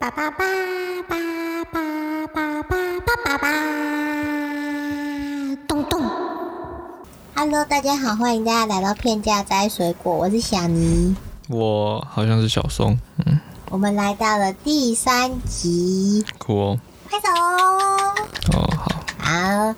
叭叭叭叭叭叭叭叭叭叭，咚咚。Hello，大家好，欢迎大家来到片价摘水果，我是小尼。我好像是小松，嗯，我们来到了第三集，酷哦，快走。哦好，好，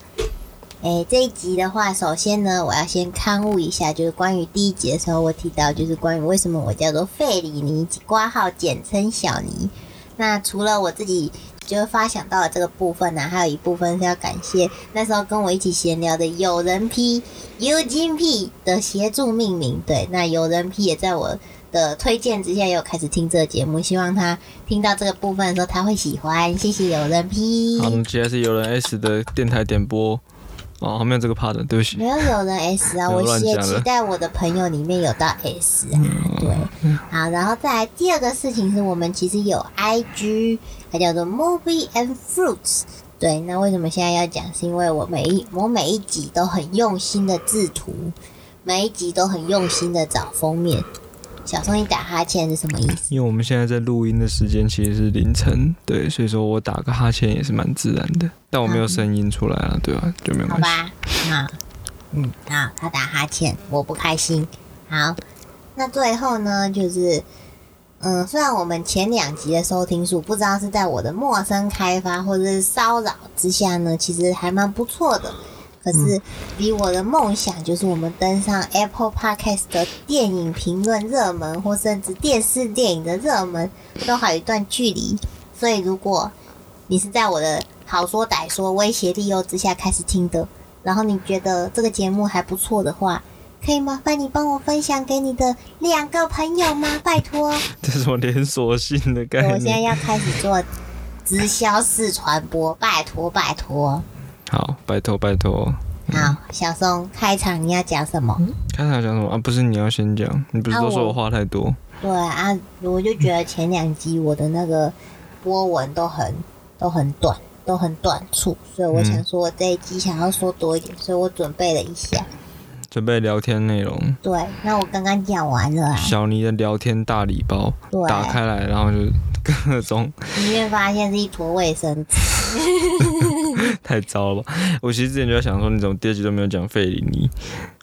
哎，这一集的话，首先呢，我要先刊物一下，就是关于第一集的时候，我提到就是关于为什么我叫做费里尼，挂号简称小尼。那除了我自己就发想到了这个部分呢，还有一部分是要感谢那时候跟我一起闲聊的友人 P、U 金 P 的协助命名。对，那友人 P 也在我的推荐之下，又开始听这个节目，希望他听到这个部分的时候他会喜欢。谢谢友人 P。好，我们接下来是友人 S 的电台点播，哦，后面这个 part，对不起没，有有人 S 啊，我也期待我的朋友里面有到 S 啊，对，好，然后再来第二个事情是我们其实有 IG，它叫做 Movie and Fruits。对，那为什么现在要讲？是因为我每一我每一集都很用心的制图，每一集都很用心的找封面。小松，你打哈欠是什么意思？因为我们现在在录音的时间其实是凌晨，对，所以说我打个哈欠也是蛮自然的，但我没有声音出来啊，对吧、就没有关系。吧，好，嗯，好，他打哈欠，我不开心。好，那最后呢，就是，嗯，虽然我们前两集的收听数不知道是在我的陌生开发或者是骚扰之下呢，其实还蛮不错的。可是离我的梦想就是我们登上 Apple Podcast 的电影评论热门，或甚至电视电影的热门，都还有一段距离。所以如果你是在我的好说歹说、威胁利诱之下开始听的，然后你觉得这个节目还不错的话，可以麻烦你帮我分享给你的两个朋友吗？拜托，这是我连锁性的概念我现在。要开始做直销式传播，拜托拜托。好，拜托拜托。好，小松开场你要讲什么？开场讲什么啊？不是你要先讲，你不是都说我话太多？对啊，我就觉得前两集我的那个波纹都很都很短，都很短促，所以我想说我这一集想要说多一点，所以我准备了一下。准备聊天内容，对，那我刚刚讲完了啊。小尼的聊天大礼包对，打开来，然后就各种里面发现是一坨卫生纸。太糟了吧！我其实之前就在想说，你怎么第二集都没有讲费里尼？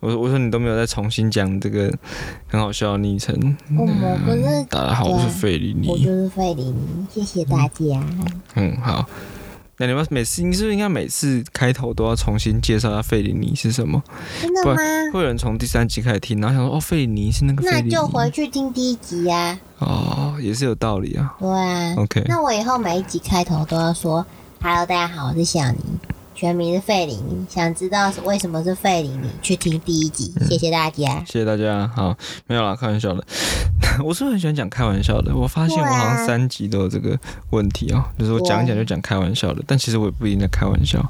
我说我说你都没有再重新讲这个很好笑的昵称。我我不是，大家好，我是费里尼。我就是费里尼，谢谢大家。嗯，好。那你们每次你是不是应该每次开头都要重新介绍一下费里尼是什么？不真的吗？会有人从第三集开始听，然后想说哦，费里尼是那个。那就回去听第一集呀、哦，也是有道理啊。对啊。OK，那我以后每一集开头都要说：“Hello，大家好，我是小尼，全名是费里尼。想知道是为什么是费里尼，去听第一集。谢谢大家。谢谢大家。好，没有啦，开玩笑的。我是不是很喜欢讲开玩笑的？我发现我好像三集都有这个问题哦、就是我讲一讲就讲开玩笑的，但其实我也不一定在开玩笑。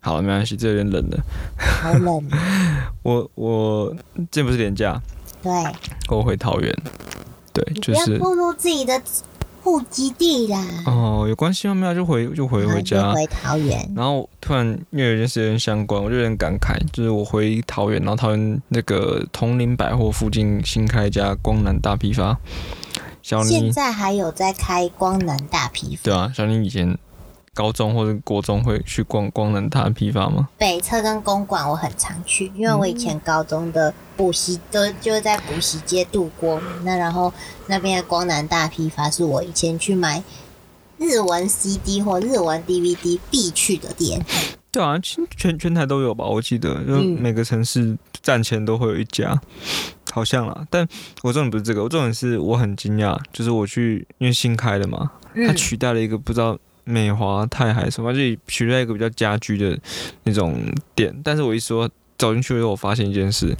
好了，没关系，这有点冷了。好冷。我我这不是廉价，对，我回桃园。对，就是自己的户籍地啦。哦，有关系吗？没有，就回就回回家。回桃园。然后突然因为有件事有点相关，我就有点感慨，就是我回桃园，然后桃园那个同林百货附近新开一家光南大批发，小现在还有在开光南大批发，对啊，小林以前高中或者国中会去逛光南大批发吗？北侧跟公馆我很常去，因为我以前高中的补习都就是在补习街度过。那然后那边的光南大批发是我以前去买日文 CD 或日文 DVD 必去的店。对啊，其实全全台都有吧，我记得，就嗯每个城市站前都会有一家，好像啦。但我重点不是这个，我重点是我很惊讶，就是我去因为新开的嘛，它嗯，取代了一个不知道美华泰还是什么，就取在一个比较家居的那种店。但是我一说走进去的时候，我发现一件事，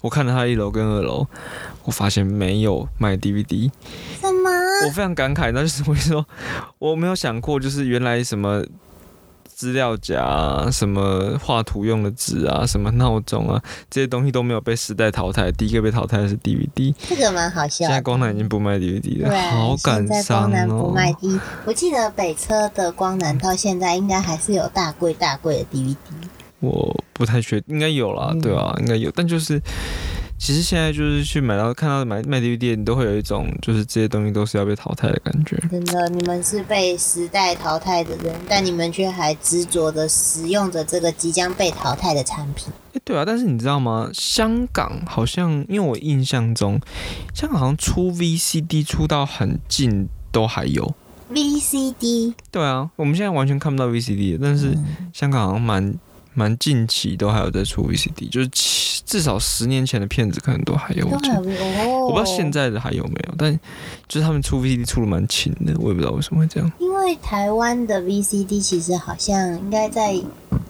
我看了他一楼跟二楼，我发现没有卖 DVD，什么？我非常感慨。那就是我说，我没有想过，就是原来什么。资料夹啊，什么画图用的纸啊，什么闹钟啊，这些东西都没有被时代淘汰。第一个被淘汰的是 DVD，这个蛮好笑现在。光南已经不卖 DVD 了，好感现在伤光南不哦。卖 D，我记得北车的光南到现在应该还是有大贵大贵的 DVD。我不太确定，应该有啦，嗯对啊，应该有，但就是其实现在就是去买到看到买卖 DVD，你都会有一种就是这些东西都是要被淘汰的感觉。真的，你们是被时代淘汰的人，但你们却还执着的使用着这个即将被淘汰的产品。哎，对啊，但是你知道吗？香港好像，因为我印象中，香港好像出 VCD 出到很近都还有 VCD。对啊，我们现在完全看不到 VCD，但是香港好像蛮。蛮近期都还有在出 VCD，就是至少十年前的片子可能都还有。我不知道现在的还有没有，但就是他们出 VCD 出的蛮勤的，我也不知道为什么会这样。因为台湾的 VCD 其实好像应该在。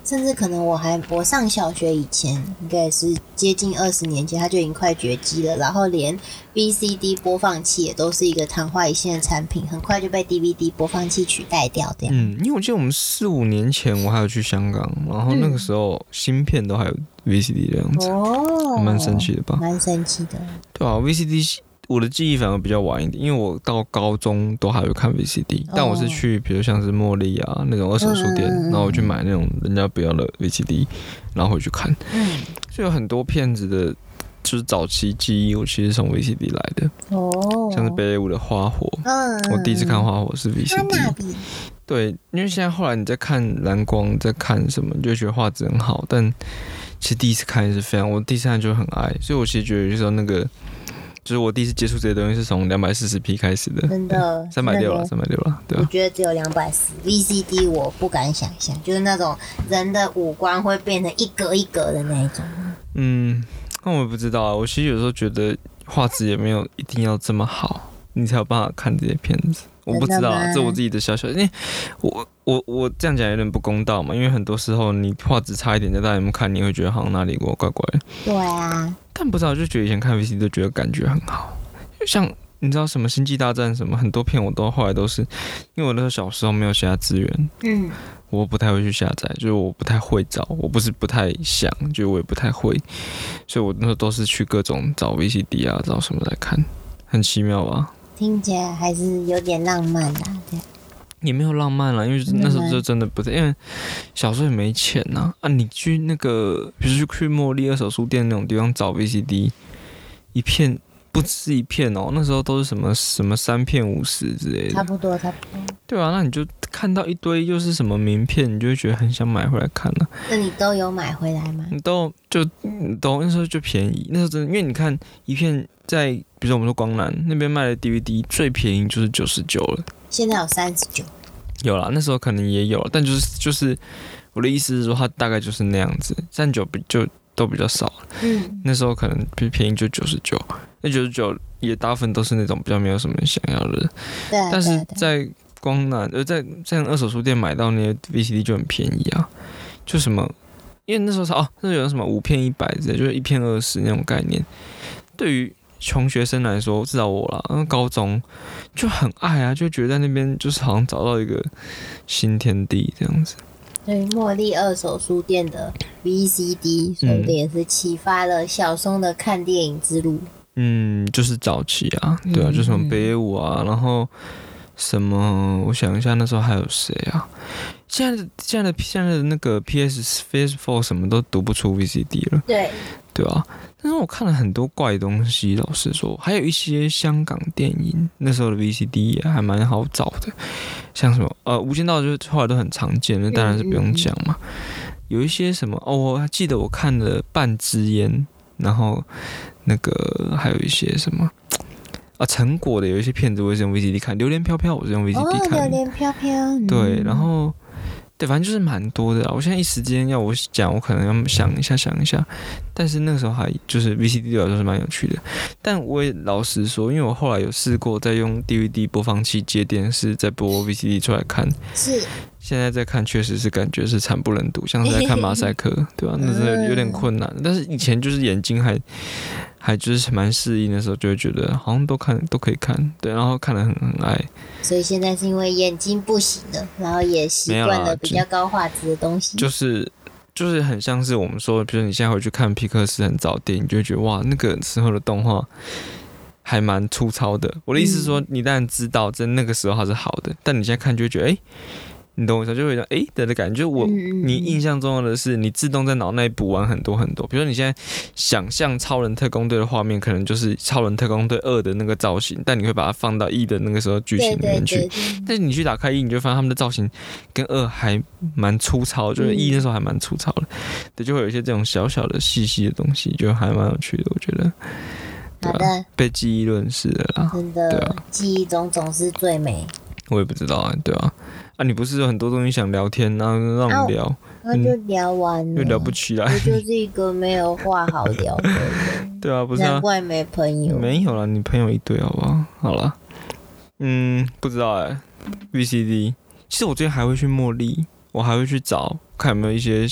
甚至可能我还我上小学以前，应该是接近二十年前，它就已经快绝迹了。然后连 VCD 播放器也都是一个昙花一现的产品，很快就被 DVD 播放器取代掉。这样，嗯，因为我记得我们四五年前我还有去香港，然后那个时候芯片都还有 VCD 的样子，哦，蛮神奇的吧？蛮神奇的。对啊，VCD。我的记忆反而比较晚一点，因为我到高中都还会看 VCD，但我是去比如像是茉莉啊那种二手书店，然后我去买那种人家不要的 VCD，然后回去看。嗯，就有很多片子的，就是早期记忆，我其实从 VCD 来的。哦，像是北野武的花火，嗯，我第一次看花火是 VCD。对，因为现在后来你在看蓝光，在看什么，你就觉得画质很好，但其实第一次看是非常，我第三次就很爱，所以我其实觉得有时候那个。就是我第一次接触这些东西是从两百四十 P 开始的，真的 三百六了，三百六了，对我觉得只有两百四 VCD，我不敢想象，就是那种人的五官会变成一格一格的那一种。嗯，那我也不知道啊。我其实有时候觉得画质也没有一定要这么好，你才有办法看这些片子。我不知道，这我自己的小小，因为我我我这样讲有点不公道嘛。因为很多时候你画质差一点在大荧幕看，你会觉得好像哪里我怪怪。对啊。但不知道，就觉得以前看 VCD 都觉得感觉很好。像你知道什么星际大战什么，很多片我都后来都是，因为我那时候小时候没有其他资源，嗯，我不太会去下载，就是我不太会找，我不是不太想，就我也不太会，所以我那时候都是去各种找 VCD 啊，找什么来看，很奇妙吧？听起来还是有点浪漫的，对。也没有浪漫了，因为那时候就真的不在，因为小时候也没钱呐。啊，你去那个，比如去去茉莉二手书店那种地方找 VCD，一片不止一片哦，那时候都是什么什么三片五十之类的，差不多差不多。对啊，那你就看到一堆又是什么名片，你就会觉得很想买回来看了。那你都有买回来吗？你都就都那时候就便宜，那时候真的，因为你看一片在，比如说我们说光南那边卖的 DVD 最便宜就是九十九了。现在有三十九，有啦，那时候可能也有，但就是就是我的意思是说，它大概就是那样子，三十九比就都比较少了。嗯，那时候可能比便宜就九十九，那九十九也大部分都是那种比较没有什么想要的。对，但是在光南呃在在二手书店买到那些 VCD 就很便宜啊，就什么，因为那时候是哦，那时候有什么五片一百之类，就是一片二十那种概念，对于。穷学生来说，至少我啦，嗯，高中就很爱啊，就觉得在那边就是好像找到一个新天地这样子。对，茉莉二手书店的 VCD，说不定也是启发了小松的看电影之路。嗯，就是早期啊，对啊，就什么北野武啊，然后什么，我想一下，那时候还有谁啊？现在现在的现在的那个 PS PS Four 什么都读不出 VCD 了。对。对啊，但是我看了很多怪东西，老实说，还有一些香港电影，那时候的 VCD 也还蛮好找的，像什么呃《无间道》就是后来都很常见，那当然是不用讲嘛。有一些什么哦，我还记得我看了《半支烟》，然后那个还有一些什么啊成果的有一些片子，我是用 VCD 看，《榴莲飘飘》我是用 VCD 看，榴莲飘飘，对，然后。对，反正就是蛮多的。我现在一时间要我讲，我可能要想一下，想一下。但是那个时候还就是 VCD 对我来说是蛮有趣的。但我也老实说，因为我后来有试过在用 DVD 播放器接电视，再播 VCD 出来看。是。现在在看，确实是感觉是惨不忍睹，像是在看 马赛克，对吧？那是有点困难。但是以前就是眼睛还还就是蛮适应的时候，就会觉得好像都看都可以看，对，然后看得很很爱。所以现在是因为眼睛不行了，然后也习惯了比较高画质的东西。就是就是很像是我们说，比如你现在回去看皮克斯很早电影，就会觉得哇，那个时候的动画还蛮粗糙的。我的意思是说，你当然知道在那个时候它是好的，但你现在看就会觉得哎。你懂我意思？就会有诶的的感觉。就我你印象中的是，你自动在脑内补完很多很多。比如说你现在想象超人特工队的画面，可能就是超人特工队二的那个造型，但你会把它放到一的那个时候剧情里面去。但是你去打开一，你就发现他们的造型跟二还蛮粗糙，就是一嗯那时候还蛮粗糙的，对，就会有一些这种小小的细细的东西，就还蛮有趣的，我觉得。对啊，好的，被记忆论是的啦，真对的啊，记忆中总是最美。我也不知道啊，对啊，啊，你不是有很多东西想聊天，然后让我们聊，那就聊完了，又聊不起来。我，就是一个没有话好聊的人，对啊，不是啊，难怪没朋友。没有了，你朋友一堆，好不好？好了，嗯，不知道哎、VCD，其实我最近还会去茉莉，我还会去找看有没有一些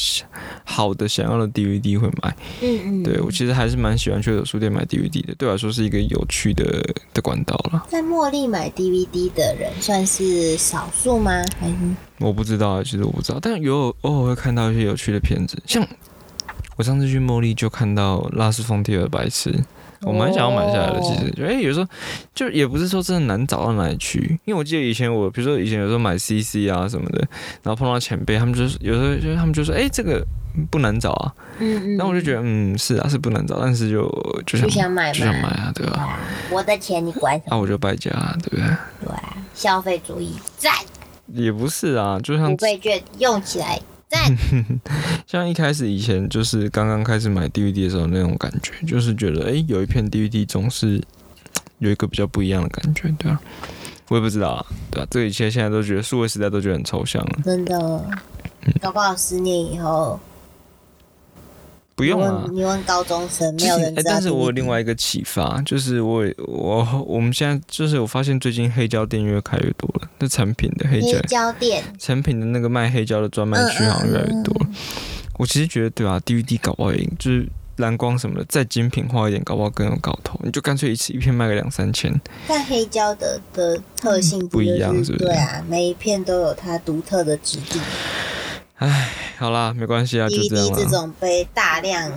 好的想要的 DVD 会买。嗯嗯，对我其实还是蛮喜欢去有书店买 DVD 的，对我来说是一个有趣的的管道了。在茉莉买 DVD 的人算是少数吗？还是我不知道啊，其实我不知道，但有偶尔会看到一些有趣的片子，像我上次去茉莉就看到拉斯冯提尔白痴，我蛮想要买下来的。其实，就哎、有时候就也不是说真的难找到哪里去，因为我记得以前我，比如说以前有时候买 CC 啊什么的，然后碰到前辈，他们就是有时候就他们就说，哎、这个不难找啊，嗯嗯，然后我就觉得，嗯，是啊，是不难找，但是就就想就想买就想买。啊，对吧、啊，我的钱你管什么？啊，我就败家、啊，对不对？对啊，消费主义赞，也不是啊，就像五倍券用起来赞。像一开始以前就是刚刚开始买 DVD 的时候那种感觉，就是觉得哎、诶有一片 DVD 总是有一个比较不一样的感觉，对啊，我也不知道啊，对啊，这一切现在都觉得数位时代都觉得很抽象了，真的，搞不好十年以后，不用啊。你问高中生，没有人但是我有另外一个启发，就是我我我们现在就是我发现最近黑胶店越开越多了，那成品的黑胶店，成品的那个卖黑胶的专卖区好像越来越多了。我其实觉得对啊，DVD 搞不好也就是蓝光什么的再精品化一点，搞不好更有搞头。你就干脆一次一片卖个两三千，但黑胶的的特性嗯不一样是不是对啊，每一片都有它独特的质地。好啦，没关系啊，就这样 DVD 这。种被大量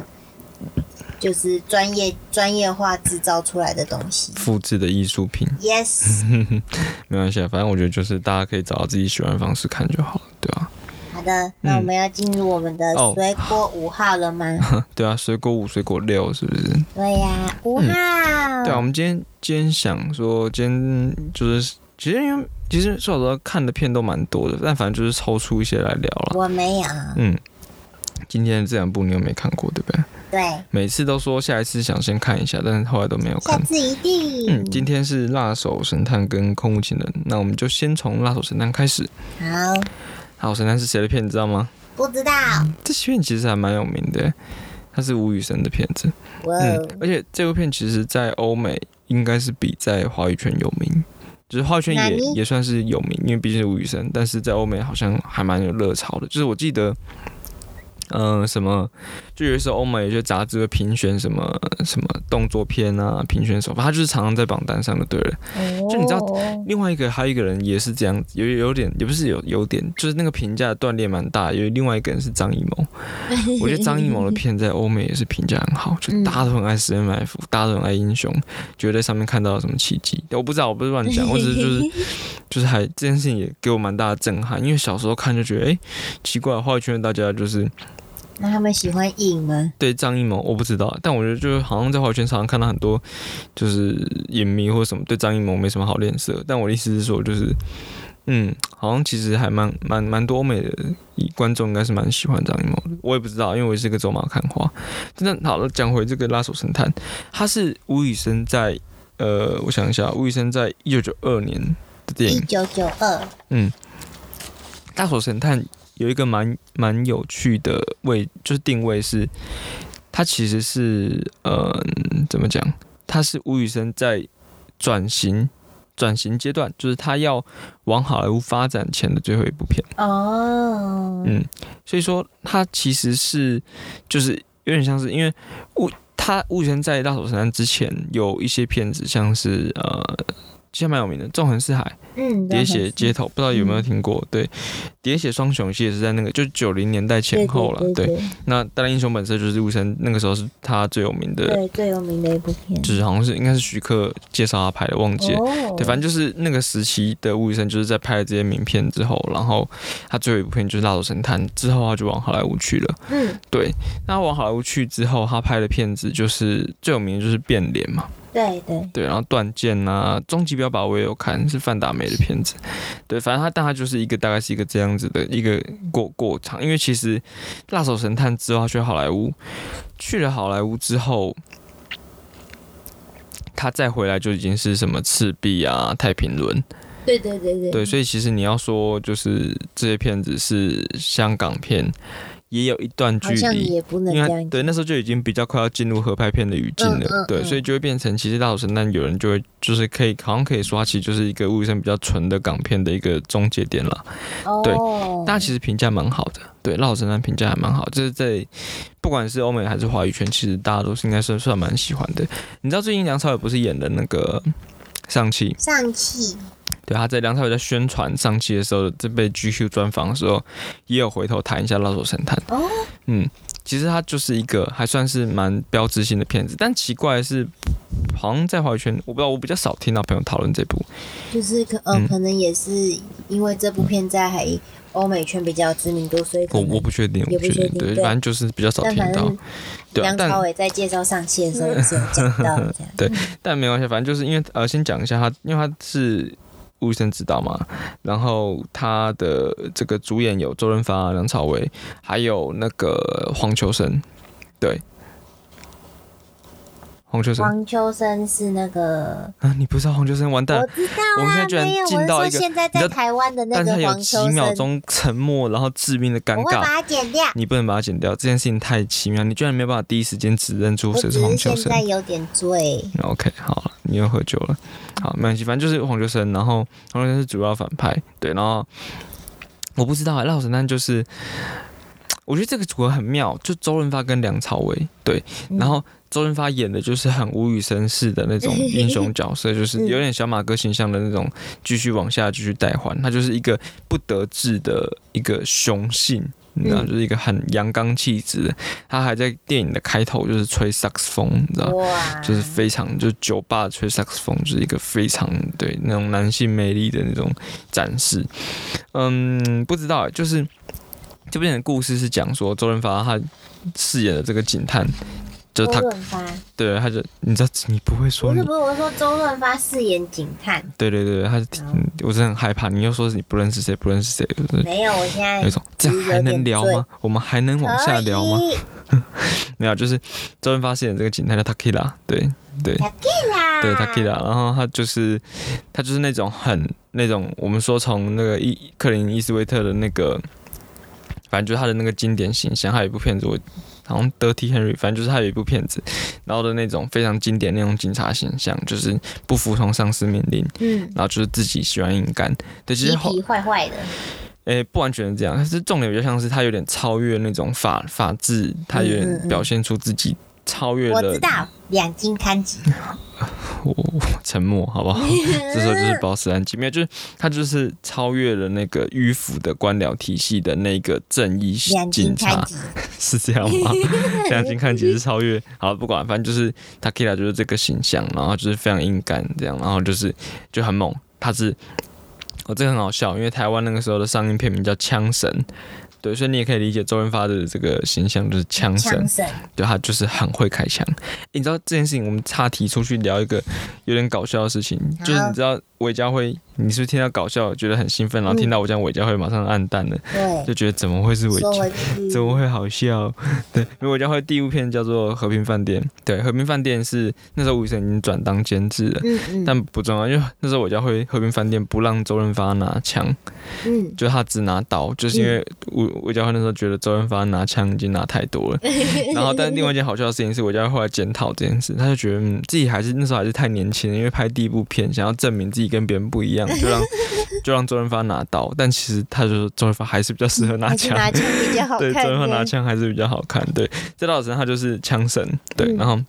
就是专业专业化制造出来的东西复制的艺术品，yes，没关系啊，反正我觉得就是大家可以找到自己喜欢的方式看就好了，对吧、好的，那我们要进入我们的哦水果五号了吗？对啊，水果五、水果六是不是？对呀，五号。对啊，我们今天今天想说，今天就是其实因为其实说实话看的片都蛮多的，但反正就是抽出一些来聊了。我没有，嗯，今天的这两部你又没看过，对不对？对，每次都说下一次想先看一下，但是后来都没有看。下次一定。嗯，今天是辣手神探跟空无情人，那我们就先从辣手神探开始。好，好神探是谁的片，你知道吗？不知道，这片其实还蛮有名的，它是吴宇森的片子。哇嗯哦，，而且这部片其实在欧美应该是比在华语圈有名，就是华语圈也也算是有名，因为毕竟是吴宇森，但是在欧美好像还蛮有热潮的。就是我记得，嗯、什么，就有时候欧美有些杂志会评选什么什么动作片啊，评选手法，他就是常常在榜单上的对了。就你知道哦另外一个还有一个人也是这样子，有有点也不是有有点，就是那个评价断裂蛮大。有另外一个人是张艺谋，我觉得张艺谋的片在欧美也是评价很好，就大家都很爱《十人埋伏》，大家都很爱英雄，觉得在上面看到了什么奇迹。我不知道，我不是乱讲，我只是就是就是还这件事情也给我蛮大的震撼，因为小时候看就觉得，哎、奇怪，话语圈的大家就是那他们喜欢影吗？对张艺谋，我不知道，但我觉得就是好像在华语圈常常看到很多就是影迷或什么对张艺谋没什么好脸色，但我的意思是说，就是嗯，好像其实还蛮蛮蛮多欧美的观众应该是蛮喜欢张艺谋的，我也不知道，因为我也是个走马看花。真的好了，讲回这个《拉手神探》，他是吴宇森在呃，我想一下，吴宇森在一九九二年的电影。一九九二，嗯，大手神探有一个蛮蛮有趣的位，就是定位是，它其实是呃怎么讲？它是吴宇森在转型转型阶段，就是他要往好莱坞发展前的最后一部片。哦，嗯，所以说他其实是就是有点像是因为吴他吴宇森在大手神探之前有一些片子，像是呃其实蛮有名的，《纵横四海》嗯，喋血街头，不知道有没有嗯听过？对，喋血双雄其实也是在那个就九零年代前后了。对对，那《大英雄本色》就是陆生那个时候是他最有名的，对最有名的一部片，就是好像是应该是徐克介绍他拍的，忘记了。哦，对，反正就是那个时期的吴宇森，就是在拍了这些名片之后，然后他最后一部片就是《蜡烛神探》，之后他就往好莱坞去了。嗯，对，那往好莱坞去之后，他拍的片子就是最有名的就是《变脸》嘛，对对，对，然后《断剑》啊，《终极标靶》我也有看，是范达美的片子。对，反正他但他就是一个大概是一个这样子的一个过过场，因为其实《辣手神探》之后他去好莱坞，去了好莱坞之后。他再回来就已经是什么赤壁啊、太平轮，对对对对对，所以其实你要说就是这些片子是香港片，也有一段距离，也不能因为对那时候就已经比较快要进入合拍片的语境了，对，嗯嗯嗯所以就会变成其实《大手神探》有人就会就是可以好像可以说它其实就是一个吴宇森比较纯的港片的一个终结点了。对哦，大家其实评价蛮好的，对《辣手神探》评价还蛮好，就是在不管是欧美还是华语圈，其实大家都是应该算算蛮喜欢的。你知道最近梁朝伟不是演的那个上汽？上气，对，他在梁朝伟在宣传上期的时候，这被 GQ 专访的时候，也有回头谈一下《老手神探》。哦，嗯，其实他就是一个还算是蛮标志性的片子，但奇怪的是，好像在华语圈，我不知道，我比较少听到朋友讨论这部。就是可呃嗯可能也是因为这部片在欧美圈比较知名度，所以我我不确定，我不确定，对，反正就是比较少听到。对啊，梁朝但伟在介绍上汽的时候也是有讲到。对但没关系，反正就是因为呃，先讲一下他，因为他是吴宇森执导嘛，然后他的这个主演有周润发、梁朝伟，还有那个黄秋生，对，黄秋生黄秋生是那个，啊，你不知道黄秋生完蛋了，我知道啊，我们现在居然进到一个台湾的那个但是他有黄秋几秒生，钟沉默，然后致命的尴尬。我会把它剪掉。你不能把它剪掉，这件事情太奇妙，你居然没有办法第一时间指认出我谁是黄秋生现。在有点醉，OK，好了，你又喝酒了，好，没关系，反正就是黄秋生，然后黄秋生是主要反派，对，然后我不知道啊，辣手神探就是，我觉得这个组合很妙，就周润发跟梁朝伟，对，嗯然后周润发演的就是很无语绅士的那种 英雄角色，就是有点小马哥形象的那种，继续往下继续带还，他就是一个不得志的一个雄性。你知道，嗯就是一个很阳刚气质的，他还在电影的开头就是吹萨克斯风，你知道，哇，就是非常就是酒吧吹萨克斯风，就是一个非常对那种男性魅力的那种展示。嗯，不知道欸，就是这边的故事是讲说周润发他饰演的这个警探，就是他周润发对他就你知道你不会说你不是不是，我说周润发饰演警探，对对对，他我真的很害怕，你又说是你不认识谁不认识谁，就是没有，我现在有一种这样还能聊吗？我们还能往下聊吗？没有，就是周润发饰演这个警探叫 Takila，对对。啦，对 Takira，然后他就是他就是那种很那种我们说从那个伊克林伊斯威特的那个，反正就是他的那个经典形象，还有一部片子我好像 Dirty Henry，反正就是他有一部片子，然后的那种非常经典那种警察形象，就是不服从上司命令，嗯，然后就是自己喜欢硬干。对，其实后皮皮坏坏的，诶、不完全是这样，但是重点比较像是他有点超越那种法法治，他有点表现出自己超越了我知道两金看吉，我 我沉默，好不好？这时候就是保持安静，没有，就是他就是超越了那个迂腐的官僚体系的那个正义警察 是这样吗？两金看起是超越，好不管，反正就是 Takira 就是这个形象，然后就是非常硬干这样，然后就是就很猛，他是。哦，这个很好笑，因为台湾那个时候的上映片名叫《枪神》，对，所以你也可以理解周润发的这个形象就是枪神，神，对他就是很会开枪。你知道这件事情，我们岔题出去聊一个有点搞笑的事情，就是你知道韦家辉，你是不是听到搞笑觉得很兴奋，然后听到我讲韦家辉马上暗淡了，对，就觉得怎么会是韦家？说回去，怎么会好笑？对，因为韦家辉第一部片叫做《和平饭店》，对，《和平饭店》是那时候吴宇森已经转当监制了。嗯嗯但不重要，因为那时候韦家辉和平饭店不让周润发拿枪，嗯，就他只拿刀，就是因为韦韦家辉那时候觉得周润发拿枪已经拿太多了。然后，但另外一件好笑的事情是，韦家辉后来检讨这件事，他就觉得、嗯、自己还是那时候还是太年轻了，因为拍第一部片，想要证明自己跟别人不一样，就让 就让周润发拿刀。但其实他就说周润发还是比较适合拿枪，拿枪比较好看 对，周看润发拿的，枪还是比较好看。对，这道神他就是枪神，对，嗯然后。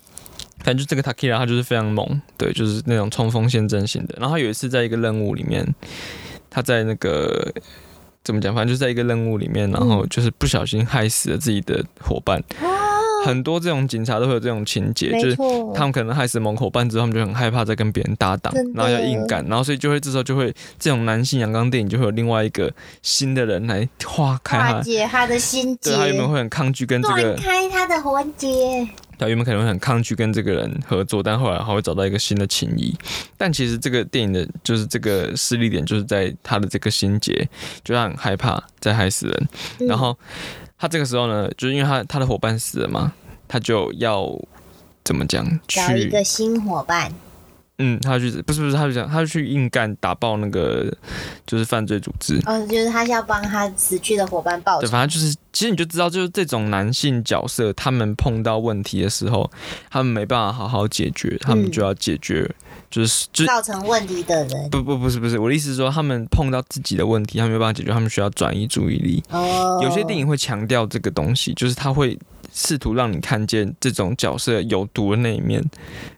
反正就这个 Takira 他就是非常猛，对，就是那种冲锋陷阵型的。然后他有一次在一个任务里面，他在那个怎么讲，反正就在一个任务里面，然后就是不小心害死了自己的伙伴。很多这种警察都会有这种情节，就是他们可能害死某伙伴之后，他们就很害怕再跟别人搭档，然后要硬干，然后所以就会这时候就会这种男性阳刚电影就会有另外一个新的人来化开化解他的心结，对他原本会很抗拒跟这个开他的环节。他原本可能会很抗拒跟这个人合作，但后来他会找到一个新的情谊。但其实这个电影的就是这个势力点，就是在他的这个心结，就他很害怕再害死人。然后他这个时候呢，就是因为他他的伙伴死了嘛，他就要怎么讲？找一个新伙伴。嗯，他去不是不是，他就讲，他就去硬干打爆那个就是犯罪组织。哦，就是他要帮他死去的伙伴报仇。对，反正就是，其实你就知道，就是这种男性角色，他们碰到问题的时候，他们没办法好好解决，他们就要解决，就是就造成问题的人。不不不是不是，我的意思是说，他们碰到自己的问题，他们没办法解决，他们需要转移注意力。哦。有些电影会强调这个东西，就是他会。试图让你看见这种角色有毒的那一面，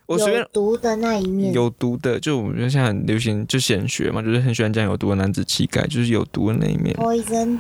我随便毒的那一面，有毒的，就我们现在很流行就显学嘛，就是很喜欢讲有毒的男子气概，就是有毒的那一面。Poison，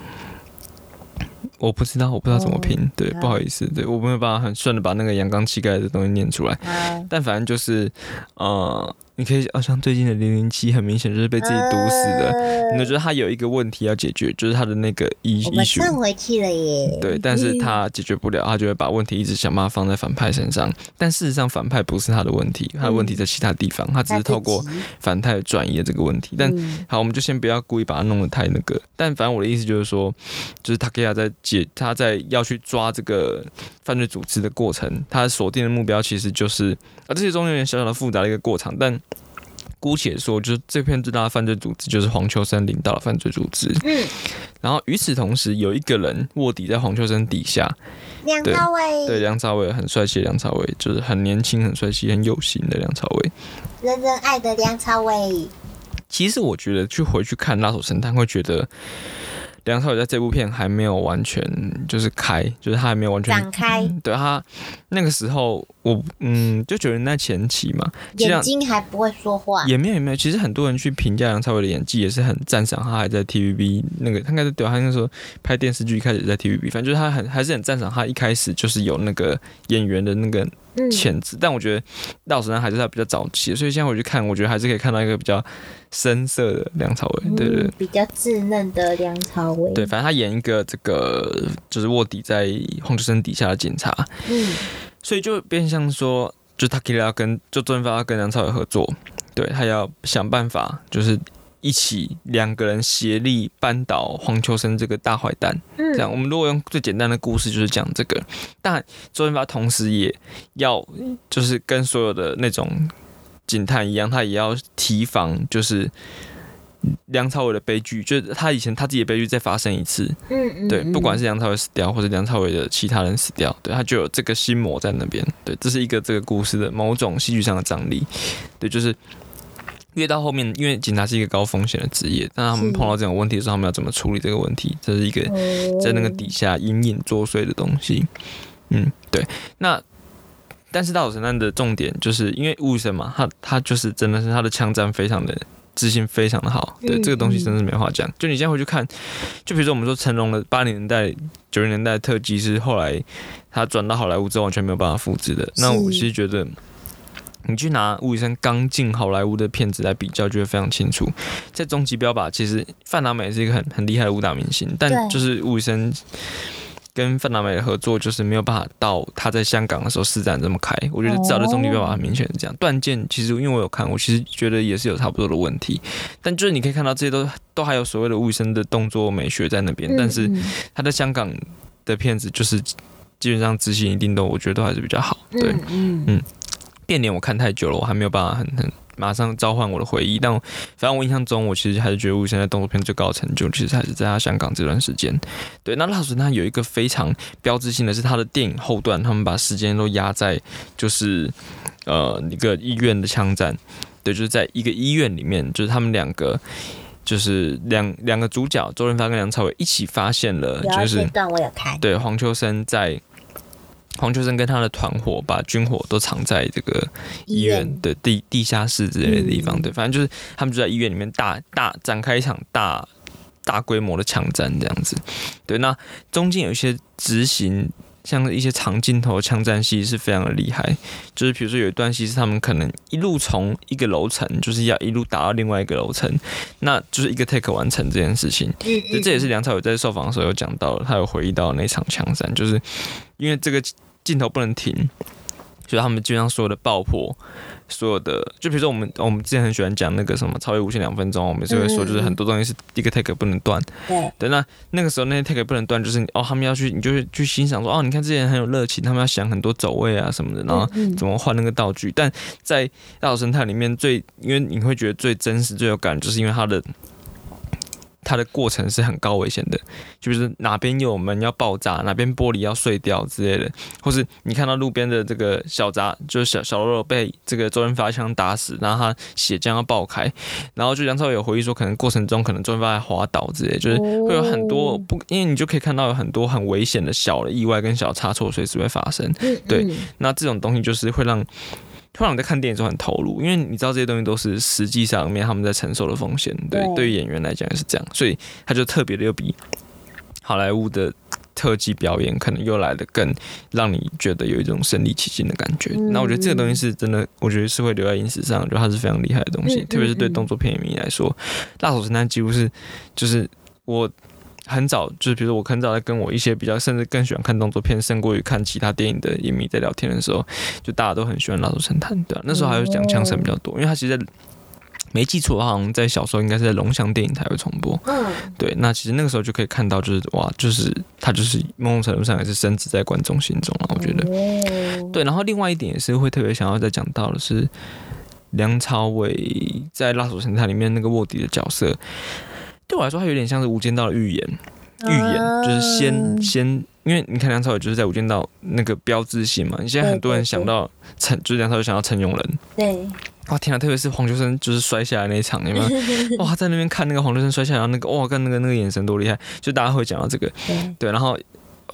我不知道，我不知道怎么拼，对，不好意思，对我没有办法很顺的把那个阳刚气概的东西念出来，但反正就是，呃。你可以，好像最近的零零七很明显就是被自己毒死的。你觉得他有一个问题要解决，就是他的那个医医学。我回去了耶。对，但是他解决不了，他就会把问题一直想办法放在反派身上。但事实上，反派不是他的问题，他的问题在其他地方。他只是透过反派转移了这个问题。但好，我们就先不要故意把它弄得太那个。但反正我的意思就是说，就是塔克亚在解，他在要去抓这个犯罪组织的过程，他锁定的目标其实就是，啊，这些中间有点小小的复杂的一个过程，但。姑且说，就是这片最大的犯罪组织就是黄秋生领导的犯罪组织。嗯，然后与此同时，有一个人卧底在黄秋生底下，梁朝伟。对，梁朝伟很帅气，梁朝伟就是很年轻、很帅气、很有型的梁朝伟。人人爱的梁朝伟。其实我觉得去回去看《拉手神探》，会觉得。梁朝伟在这部片还没有完全就是开，就是他还没有完全展开。对他那个时候，我嗯就觉得那前期嘛，眼睛还不会说话，也没有也没有。其实很多人去评价梁朝伟的演技，也是很赞赏他还在 TVB 那个，他应该是对他那时候拍电视剧开始在 TVB，反正就是他很还是很赞赏他一开始就是有那个演员的那个。潜质，但我觉得老实还是他比较早期，所以现在回去看，我觉得还是可以看到一个比较深色的梁朝伟，对对，比较稚嫩的梁朝伟。对，反正他演一个这个就是卧底在黄秋生底下的警察，嗯，所以就变相说，就他可以要跟就周润发跟梁朝伟合作，对他要想办法就是。一起两个人协力扳倒黄秋生这个大坏蛋，这样我们如果用最简单的故事就是讲这个，但周润发同时也要就是跟所有的那种警探一样，他也要提防，就是梁朝伟的悲剧，就是他以前他自己的悲剧再发生一次，嗯嗯，对，不管是梁朝伟死掉或者梁朝伟的其他人死掉，对他就有这个心魔在那边，对，这是一个这个故事的某种戏剧上的张力，对，就是。越到后面，因为警察是一个高风险的职业，但他们碰到这种问题的时候，他们要怎么处理这个问题？这是一个在那个底下隐隐作祟的东西。嗯，对。那但是大手神探的重点就是因为雾神嘛，他他就是真的是他的枪战非常的自信，非常的好。对这个东西真是没话讲。就你现在回去看，就比如说我们说成龙的八零年代、九零年代特技是后来他转到好莱坞之后完全没有办法复制的。那我其实觉得。你去拿吴宇森刚进好莱坞的片子来比较，就会非常清楚。在终极标靶，其实范达美是一个很很厉害的武打明星，但就是吴宇森跟范达美的合作，就是没有办法到他在香港的时候施展这么开。我觉得至少在终极标靶很明显是这样。断剑其实因为我有看，我其实觉得也是有差不多的问题。但就是你可以看到这些都都还有所谓的吴宇森的动作美学在那边，但是他在香港的片子就是基本上执行一定都我觉得都还是比较好。对，嗯嗯。变脸我看太久了，我还没有办法很很马上召唤我的回忆。但反正我印象中，我其实还是觉得吴现在动作片最高的成就，其实还是在他香港这段时间。对，那那时候他有一个非常标志性的是他的电影后段，他们把时间都压在就是呃一个医院的枪战。对，就是在一个医院里面，就是他们两个就是两两个主角周润发跟梁朝伟一起发现了，就是段我有看，对黄秋生在。黄秋生跟他的团伙把军火都藏在这个医医院院的地地下室之类的地方，嗯对，反正就是他们就在医院里面大大展开一场大大规模的枪战这样子。对，那中间有一些执行。像一些长镜头枪战戏是非常的厉害，就是比如说有一段戏是他们可能一路从一个楼层，就是要一路打到另外一个楼层，那就是一个 take 完成这件事情。嗯就这也是梁朝伟在受访的时候有讲到，他有回忆到那场枪战，就是因为这个镜头不能停，所以他们基本上所有的爆破，所有的就比如说我们我们之前很喜欢讲那个什么超越无限两分钟，我们就会说就是很多东西是一个 take 不能断，对，对，那那个时候那些 take 不能断，就是哦他们要去，你就是去欣赏说哦，你看这些人很有热情，他们要想很多走位啊什么的，然后怎么换那个道具。但在大岛生态里面最，因为你会觉得最真实、最有感，就是因为它的它的过程是很高危险的，就是哪边有门要爆炸，哪边玻璃要碎掉之类的，或是你看到路边的这个小杂，就是小小肉肉被这个周润发一枪打死，然后他血浆要爆开，然后就梁朝伟有回忆说，可能过程中可能周润发还滑倒之类，就是会有很多不，因为你就可以看到有很多很危险的小的意外跟小差错随时会发生。嗯对嗯。那这种东西就是会让会让你在看电影的时候很投入，因为你知道这些东西都是实际上面他们在承受的风险。对，对对于演员来讲也是这样，所以他就特别的又比好莱坞的特技表演可能又来的更让你觉得有一种身临其境的感觉。嗯那我觉得这个东西是真的，我觉得是会留在影史上，就它是非常厉害的东西，嗯特别是对动作片迷来说，《辣手神探》几乎是就是我。很早就是，比如说我很早在跟我一些比较甚至更喜欢看动作片，胜过于看其他电影的影迷在聊天的时候，就大家都很喜欢《蜡烛神探》，对、啊、那时候还有讲枪声比较多，因为他其实在没记错，好像在小时候应该是在龙翔电影台会重播。嗯，对，那其实那个时候就可以看到，就是哇，就是他就是某种程度上也是深植在观众心中了，我觉得。得，对，然后另外一点也是会特别想要再讲到的是，梁朝伟在《拉手神探》里面那个卧底的角色，对我来说，它有点像是《无间道》的预言。预言就是先嗯先，因为你看梁朝伟就是在《无间道》那个标志性嘛，你现在很多人想到陈，就是梁朝伟想到陈永仁，对，哇天啊！特别是黄秋生就是摔下来那一场，你们？哇，在那边看那个黄秋生摔下来，然后那个哇，跟那个那个眼神多厉害，就大家会讲到这个，对，然后。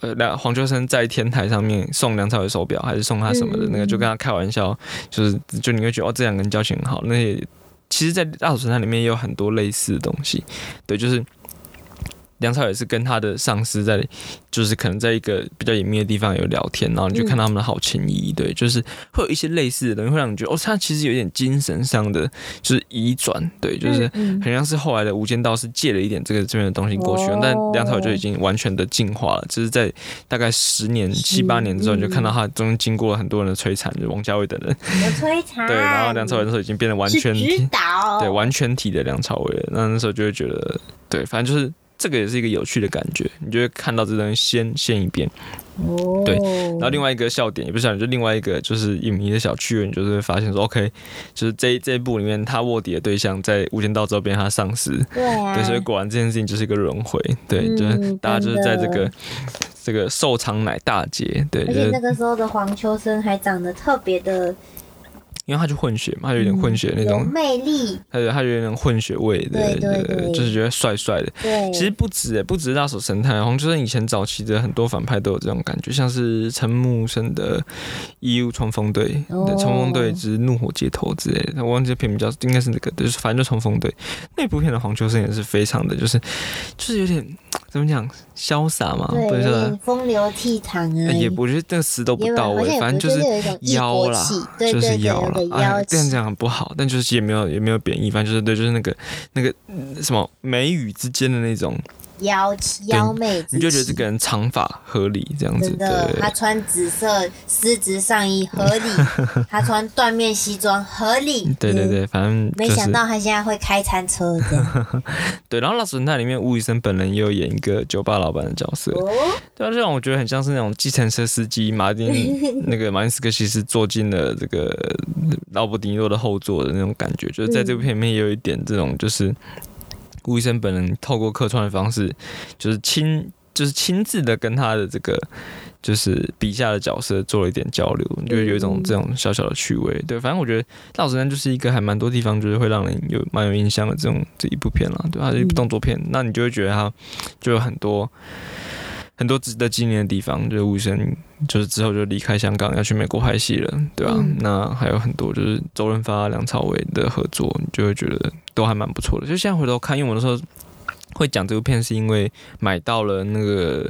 呃，梁黄秋生在天台上面送梁朝伟手表，还是送他什么的，嗯那个就跟他开玩笑，就是就你会觉得哦，这两个人交情很好。那也其实，在《大手神探》里面也有很多类似的东西，对，就是梁朝伟是跟他的上司在，就是可能在一个比较隐秘的地方有聊天，然后你就看到他们的好情谊，对，就是会有一些类似的东西，会让你觉得哦，他其实有点精神上的就是移转，对，就是嗯很像是后来的《无间道》是借了一点这个这边的东西过去，哦但梁朝伟就已经完全的进化了，就是在大概十年、七八年之后，你就看到他中间经过了很多人的摧残，就王家卫等人，有摧残，对，然后梁朝伟那时候已经变得完全对完全体的梁朝伟了，那那时候就会觉得，对，反正就是。这个也是一个有趣的感觉，你就会看到这东西先先一遍，哦，对然后另外一个笑点也不是笑点，就另外一个就是影迷的小趣味，你就是会发现说，OK，就是这一这一部里面他卧底的对象在《无间道》之后变成他上司，对啊，对，所以果然这件事情就是一个轮回，对，嗯就是大家就是在这个这个寿长乃大节，对，就是而且那个时候的黄秋生还长得特别的因为他就混血嘛，他有点混血那有种，魅力，他有他有点混血味的，对对对就是觉得帅帅的。对，其实不止诶，不止大手神探，黄秋生以前早期的很多反派都有这种感觉，像是陈木生的《义务冲锋队》哦。对《冲锋队之怒火街头》之类的，我忘记片名叫，应该是那个，就是反正就冲锋队。那部片的黄秋生也是非常的，就是就是有点怎么讲潇洒嘛，对，不是说风流倜傥啊，也不觉得这个词都不到位，反正就是妖啦就是妖啦个，哎妖，气，这样讲很不好，但就是也没有也没有贬义，反正就是对，就是那个那个嗯什么眉宇之间的那种，妖气妖媚之气，你就觉得这个人长发合理这样子，真的，对他穿紫色丝质上衣合理，他穿缎面西装合理，嗯。对对对，反正没想到他现在会开餐车 对。然后《老神探》里面吴宇森本人也有演一个酒吧老板的角色，哦，对啊，这种我觉得很像是那种计程车司机马丁 那个马丁斯科西斯坐进了这个劳勃迪尼洛的后座的那种感觉，就是在这部片里面也有一点这种，就是吴医生本人透过客串的方式，就是亲就是亲自的跟他的这个就是笔下的角色做了一点交流，就会有一种这种小小的趣味。对，反正我觉得《老神探》就是一个还蛮多地方就是会让人有蛮有印象的这种这一部片了，对，它是一部动作片，那你就会觉得它就有很多。很多值得纪念的地方，就是吴宇森就是之后就离开香港要去美国拍戏了，对吧、嗯那还有很多就是周润发、梁朝伟的合作，你就会觉得都还蛮不错的。就现在回头看，因为我那时候会讲这部片，是因为买到了那个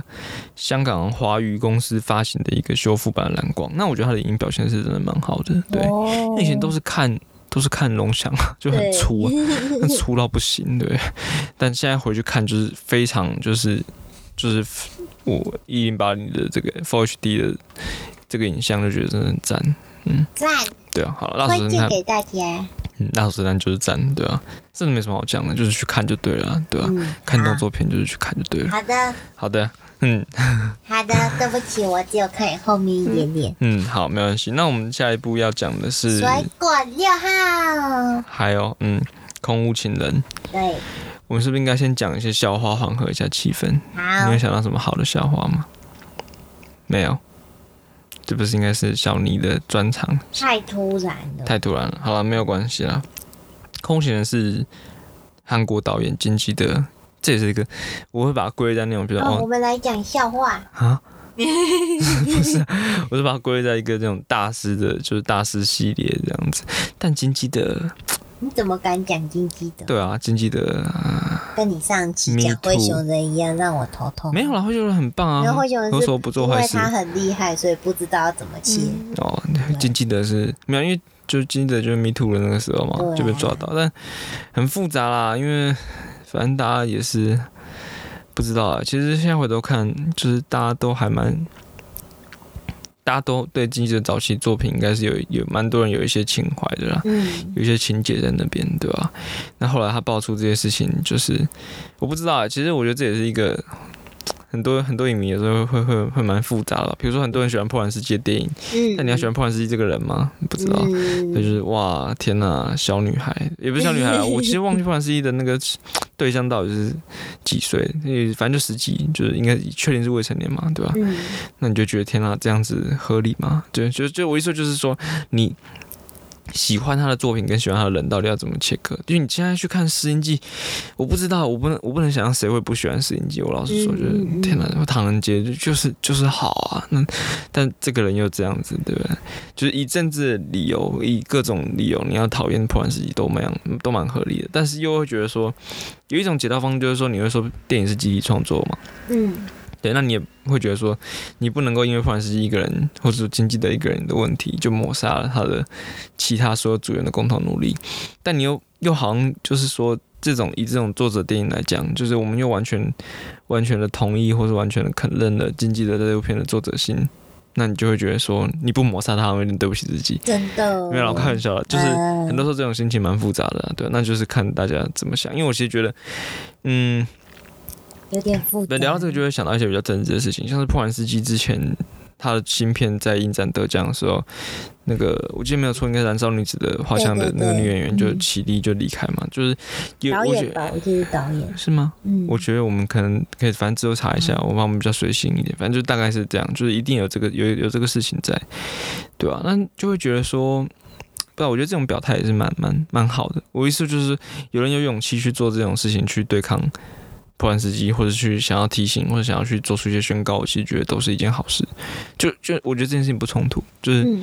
香港华语公司发行的一个修复版的蓝光，那我觉得它的影音表现是真的蛮好的，对。哦那以前都是看都是看龙翔，就很粗啊，那粗到不行，对。但现在回去看，就是非常就是就是我一零八零的这个 Full HD 的这个影像，就觉得真的很赞。嗯赞，对啊，好了，蜡推荐给大家。嗯，蜡手神探就是赞，对啊，真的没什么好讲的，就是去看就对了啊，对啊。嗯，看动作片就是去看就对了。好。好的，好的，嗯 好的，对不起，我只有看后面一点点。嗯，好，没关系。那我们下一步要讲的是，水果六号，还有嗯，空屋情人。对，我们是不是应该先讲一些笑话，缓和一下气氛？你好有，想到什么好的笑话吗？没有，这不是应该是小尼的专长？太突然了。太突然了。好了，没有关系啦。空闲人是韩国导演金基德，这也是一个我会把它归类在那种比较哦，我哦们来讲笑话。啊，不是，我是把它归类在一个这种大师的，就是大师系列这样子。但金基德，你怎么敢讲金基德？对啊，金基德、跟你上期讲灰熊人一样，让我头痛。没有啦，灰熊人很棒啊因为灰熊，人是有所不做坏事因为他很厉害，所以不知道要怎么切。哦。金基德是没有，因为就金基德就是 Me Too 的那个时候嘛，啊就被抓到，但很复杂啦，因为反正大家也是不知道啊。其实现在回头看，就是大家都还蛮。大家都对金济的早期作品应该是有有蛮多人有一些情怀的啦，嗯，有一些情节在那边，对吧、那后来他爆出这些事情，就是我不知道啊。其实我觉得这也是一个很多很多影迷有时候会会会蛮复杂的。比如说很多人喜欢破烂世界电影，嗯，但你要喜欢破烂世界这个人吗？不知道。就是哇，天呐，小女孩也不是小女孩啊，我其实忘记破烂世界的那个 对象到底是几岁，也反正就十几，就是应该确定是未成年嘛，对吧？嗯，那你就觉得天呐，这样子合理吗？对，就就我意思就是说，你喜欢他的作品跟喜欢他的人到底要怎么切割？因为你现在去看《诗音记》，我不知道，我不能我不能想象谁会不喜欢《诗音记》。我老实说，嗯就是天呐，唐人街就就是就是好啊，那但这个人又这样子，对不对？就是以政治的理由，以各种理由，你要讨厌破烂世纪都蛮都蛮合理的，但是又会觉得说，有一种解套方式就是说，你会说电影是集体创作嘛？嗯，对，那你也会觉得说，你不能够因为破烂世纪一个人或者说经济的一个人的问题，就抹杀了他的其他所有组员的共同努力。但你又又好像就是说，这种以这种作者电影来讲，就是我们又完全完全的同意或是完全的肯认了经济的这部片的作者性，那你就会觉得说，你不抹杀他，有点对不起自己。真的。没有啦，我开玩笑啦，就是嗯很多时候这种心情蛮复杂的啊、对，那就是看大家怎么想。因为我其实觉得，嗯，有点复杂。聊到这个就会想到一些比较政治的事情，像是破兰斯基之前他的芯片在影展得奖的时候，那个我记得没有错，应该是《燃烧女子的画像》的那个女演员就嗯起立就离开嘛，就是有导演吧，我就是导演。是吗？嗯，我觉得我们可能可以，反正之后查一下，我帮我们比较随性一点，反正就大概是这样，就是一定有这个有有这个事情在，对吧、那就会觉得说，不知道，我觉得这种表态也是蛮蛮蛮好的。我意思就是，有人有勇气去做这种事情，去对抗突然，时机，或者去想要提醒，或者想要去做出一些宣告，我其实觉得都是一件好事。就就我觉得这件事情不冲突，就是。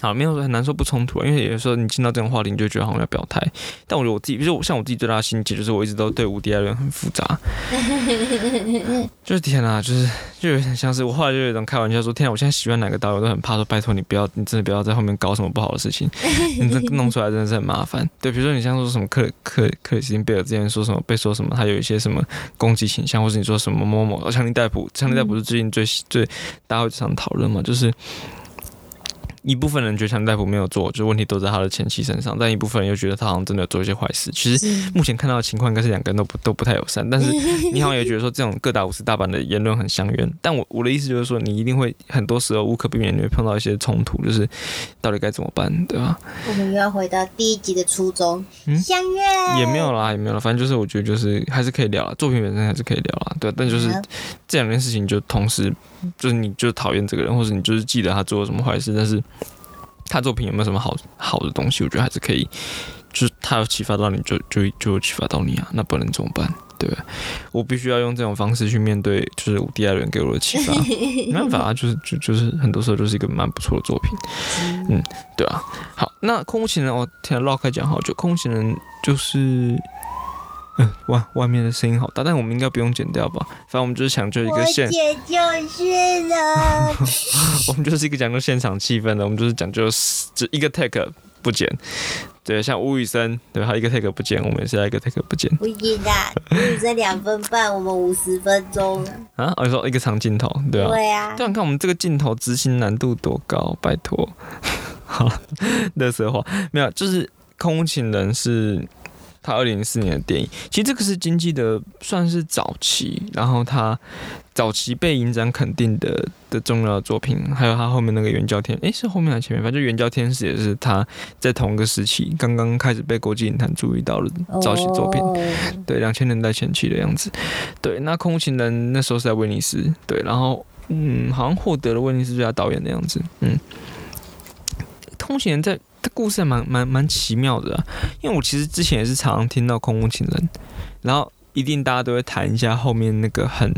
好，没有说很难说不冲突啊，因为有的时候你听到这种话题，你就觉得好像要表态。但我觉得我自己，比如说我像我自己最大的心结，就是我一直都对伍迪·艾伦很复杂。就是天啊，就是就有点像是我后来就有一种开玩笑说，天啊，我现在喜欢哪个导演，我都很怕说，拜托你不要，你真的不要在后面搞什么不好的事情，你这弄出来真的是很麻烦。对，比如说你像说什么克克克里斯汀贝尔之前说什么被说什么，他有一些什么攻击倾向，或是你说什么某某某，强尼戴普，强尼戴普是最近最最大家会常讨论嘛，就是。一部分人觉得强尼戴普没有做，就是问题都在他的前妻身上，但一部分人又觉得他好像真的有做一些坏事。其实目前看到的情况应该是两个人都不都不太友善，但是 你好像也觉得说这种各打五十大板的言论很相冤。但我我的意思就是说，你一定会很多时候无可避免你会碰到一些冲突，就是到底该怎么办，对吧？我们又要回到第一集的初衷，嗯相约也没有啦，也没有啦，反正就是我觉得就是还是可以聊啦，作品本身还是可以聊啦，对。但就是这两件事情就同时，就是你就讨厌这个人，或者你就是记得他做了什么坏事，但是他作品有没有什么好好的东西，我觉得还是可以，就是他有启发到你就就就有启发到你啊，那不能怎么办？对不对？我必须要用这种方式去面对，就是伍迪艾伦给我的启发。没办法啊，就是就就是很多时候就是一个蛮不错的作品。嗯，对啊。好，那空无其人，我听绕开讲好久。空无其人就是，嗯，哇外面的声音好大，但我们应该不用剪掉吧？反正我们就是讲究一个现，就是了。我们就是一个讲究现场气氛的，我们就是讲究只一个 take 不剪。对，像吴宇森，对，他一个 take 不剪，我们也是一个 take 不剪。不行的，吴宇森两分半，我们五十分钟。啊，我说一个长镜头，对啊。对啊。对啊，你看我们这个镜头执行难度多高，拜托。好，乐色话没有，就是空勤人是。他二零零四年的电影，其实这个是经济的算是早期，然后他早期被影展肯定的的重要作品，还有他后面那个圆角天，诶，是后面还是前面？反正圆角天使也是他在同一个时期刚刚开始被国际影坛注意到的早期作品，对，两千年代前期的样子。对，那空情人那时候是在威尼斯，对，然后嗯，好像获得了威尼斯最佳导演的样子，嗯，空行人在。故事还蛮蛮蛮奇妙的，因为我其实之前也是常常听到《空空情人》，然后一定大家都会谈一下后面那个很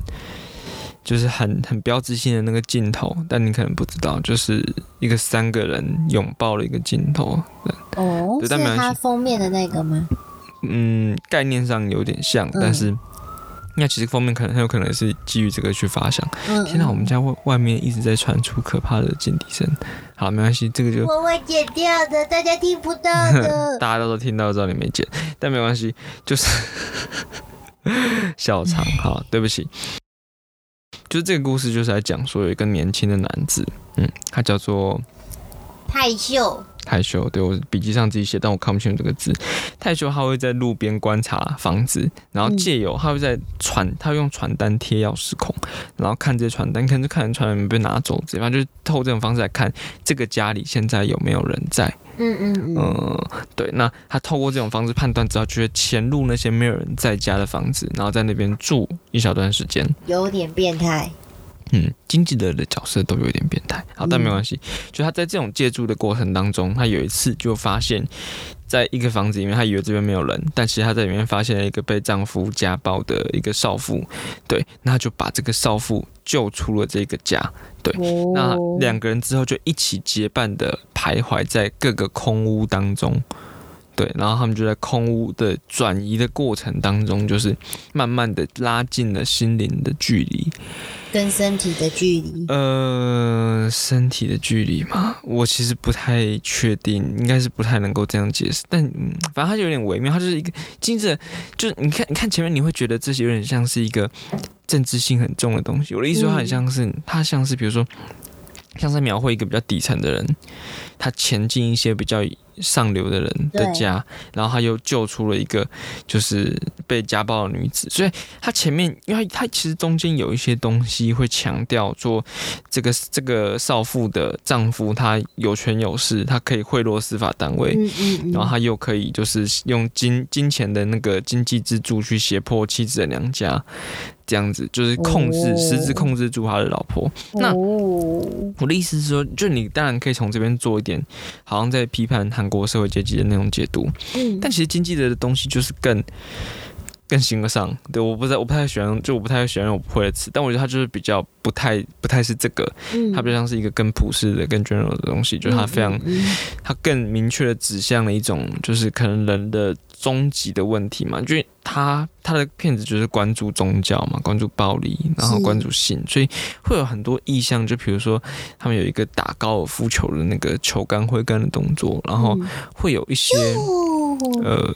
就是很很标志性的那个镜头，但你可能不知道，就是一个三个人拥抱的一个镜头。哦，是它封面的那个吗？嗯，概念上有点像，但是。那其实封面可能很有可能是基于这个去发想。天哪，我们家外外面一直在传出可怕的警笛声。好，没关系，这个就我会剪掉的，大家听不到的。大家都听到，知道你没剪，但没关系，就是 小长。好，对不起。就是这个故事，就是来讲说有一个年轻的男子，嗯，他叫做泰秀。泰秀，对我笔记上自己写，但我看不清楚这个字。泰秀他会在路边观察房子，然后借由他会在传，他用传单贴钥匙孔，然后看这些传单，看就看传单被拿走，反正就是透过这种方式来看这个家里现在有没有人在。嗯嗯嗯。对，那他透过这种方式判断之后，就会潜入那些没有人在家的房子，然后在那边住一小段时间。有点变态。嗯，经济的的角色都有点变态，好，但没关系。就他在这种借住的过程当中，他有一次就发现，在一个房子里面，他以为这边没有人，但其实他在里面发现了一个被丈夫家暴的一个少妇。对，那他就把这个少妇救出了这个家。对，那两个人之后就一起结伴的徘徊在各个空屋当中。对，然后他们就在空屋的转移的过程当中，就是慢慢的拉近了心灵的距离，跟身体的距离。呃，身体的距离嘛，我其实不太确定，应该是不太能够这样解释。但嗯，反正它就有点微妙，它就是一个精致，就是你看，你看前面你会觉得这些有点像是一个政治性很重的东西。我的意思说，它很像是，它像是比如说，像是描绘一个比较底层的人，他前进一些比较。上流的人的家，然后他又救出了一个就是被家暴的女子，所以他前面，因为他其实中间有一些东西会强调说，这个这个少妇的丈夫他有权有势，他可以贿赂司法单位，然后他又可以就是用金金钱的那个经济支柱去胁迫妻子的娘家。这样子就是控制，实质控制住他的老婆。那我的意思是说，就你当然可以从这边做一点，好像在批判韩国社会阶级的那种解读。嗯，但其实经济的东西就是更更形而上。对，我不知道，我不太喜欢，就我不太喜欢用我不会的词。但我觉得它就是比较不太不太是这个，它比较像是一个更普世的、更 general 的东西。就是它非常，它更明确的指向了一种，就是可能人的。终极的问题嘛，就他他的片子就是关注宗教嘛，关注暴力，然后关注性，所以会有很多意象。就比如说，他们有一个打高尔夫球的那个球杆挥杆的动作，然后会有一些呃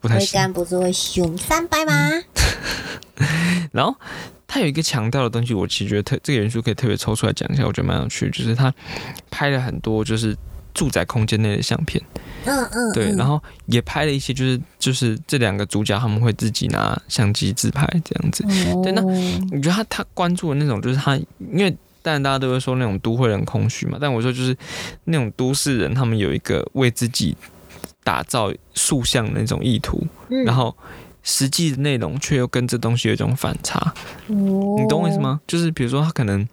不太挥杆不是会凶三百吗？然后他有一个强调的东西，我其实觉得特这个元素可以特别抽出来讲一下，我觉得蛮有趣，就是他拍了很多就是住宅空间内的相片。嗯嗯，对，然后也拍了一些，就是就是这两个主角他们会自己拿相机自拍这样子。对，那你觉得他他关注的那种，就是他，因为当然大家都会说那种都会人空虚嘛，但我说就是那种都市人，他们有一个为自己打造塑像那种意图，然后实际的内容却又跟这东西有一种反差。你懂我意思吗？就是比如说他可能。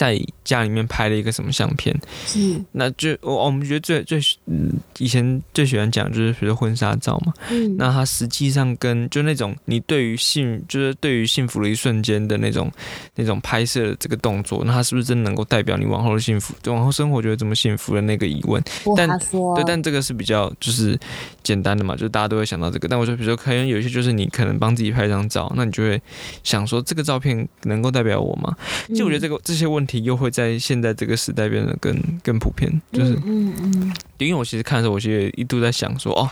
在家里面拍了一个什么相片，是，那就我我们觉得最最嗯以前最喜欢讲就是比如说婚纱照嘛，嗯，那它实际上跟就那种你对于幸就是对于幸福的一瞬间的那种那种拍摄的这个动作，那它是不是真的能够代表你往后的幸福，往后生活就会这么幸福的那个疑问？不但对，但这个是比较就是简单的嘛，就是大家都会想到这个。但我说，比如说，可能有一些就是你可能帮自己拍一张照，那你就会想说，这个照片能够代表我吗？其实我觉得这个这些问题又会在现在这个时代变得更更普遍，就是嗯嗯嗯，因为我其实看的时候，我其实一度在想说，哦，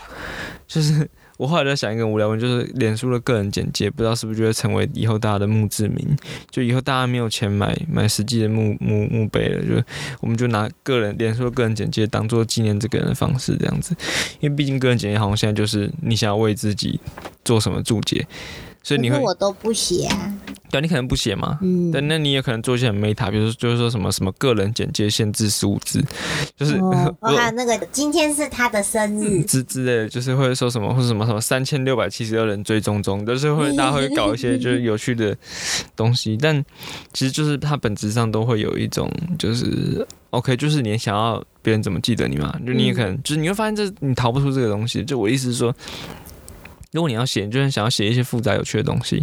就是我后来在想一个无聊问，就是脸书的个人简介，不知道是不是就会成为以后大家的墓志铭？就以后大家没有钱买买实际的墓墓墓碑了，就我们就拿个人脸书的个人简介当做纪念这个人的方式，这样子。因为毕竟个人简介好像现在就是你想要为自己做什么注解，所以你会我都不写。啊，对啊，你可能不写嘛。嗯，但那你也可能做一些很 meta，比如说就是说什么什么个人简介限制十五字，就是哦，我哦还有那个今天是他的生日，之之类的，就是会说什么或者什么什么三千六百七十二人追踪中，就是会大家会搞一些 就是有趣的东西，但其实就是它本质上都会有一种就是 OK，就是你想要别人怎么记得你嘛，就你也可能、就是你会发现这你逃不出这个东西。就我的意思是说，如果你要写，你就是想要写一些复杂有趣的东西，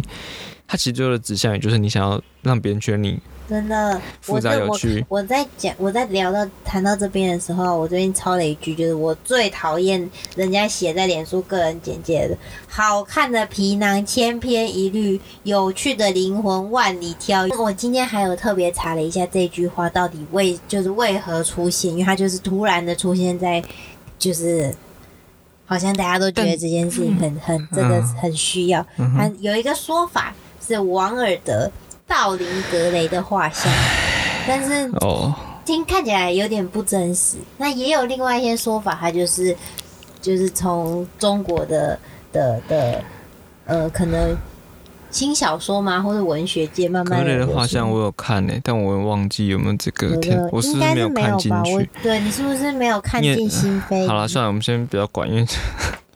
它其实最后的指向也就是你想要让别人觉得你真的，复杂有趣。我在讲我在聊到谈到这边的时候，我最近抄了一句，就是我最讨厌人家写在脸书个人简介的，好看的皮囊千篇一律，有趣的灵魂万里挑一。我今天还有特别查了一下这句话到底为就是为何出现，因为它就是突然的出现在就是。好像大家都觉得这件事情很很真的很需要。嗯它，有一个说法是王尔德道林格雷的画像，但是哦，听看起来有点不真实。那也有另外一些说法，它就是就是从中国的的的呃，可能轻小说吗，或者文学界慢慢格雷的画像我有看呢、但我忘记有没有这个天，我是不是是没有看？进去？对你是不是没有看进心扉？好了，算了，我们先不要管，因为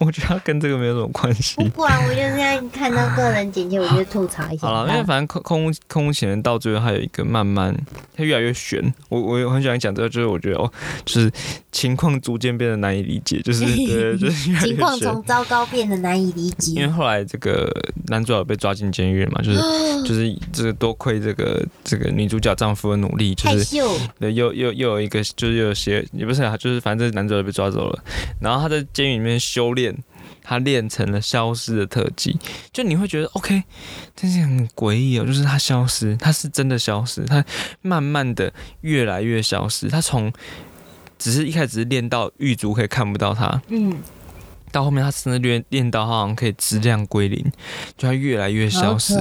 我觉得他跟这个没有什么关系。不然我就是要看到个人简介，我就吐槽一下。好了，因为反正空空空无情人到最后，还有一个慢慢，他越来越悬。我我有很喜欢讲这个，就是我觉得哦，就是情况逐渐变得难以理解，就是对，就是情况从。糟糕变得难以理解。因为后来这个男主角被抓进监狱了嘛，就是 就是这个多亏这个这个女主角丈夫的努力，就是对，又又又有一个，就是又有些，也不是啊，就是反正这男主角被抓走了，然后他在监狱里面修炼，他练成了消失的特技，就你会觉得 OK，但是很诡异哦，就是他消失，他是真的消失，他慢慢的越来越消失，他从只是一开始是练到狱卒可以看不到他，嗯，到后面他甚至练练到他好像可以质量归零，就他越来越消失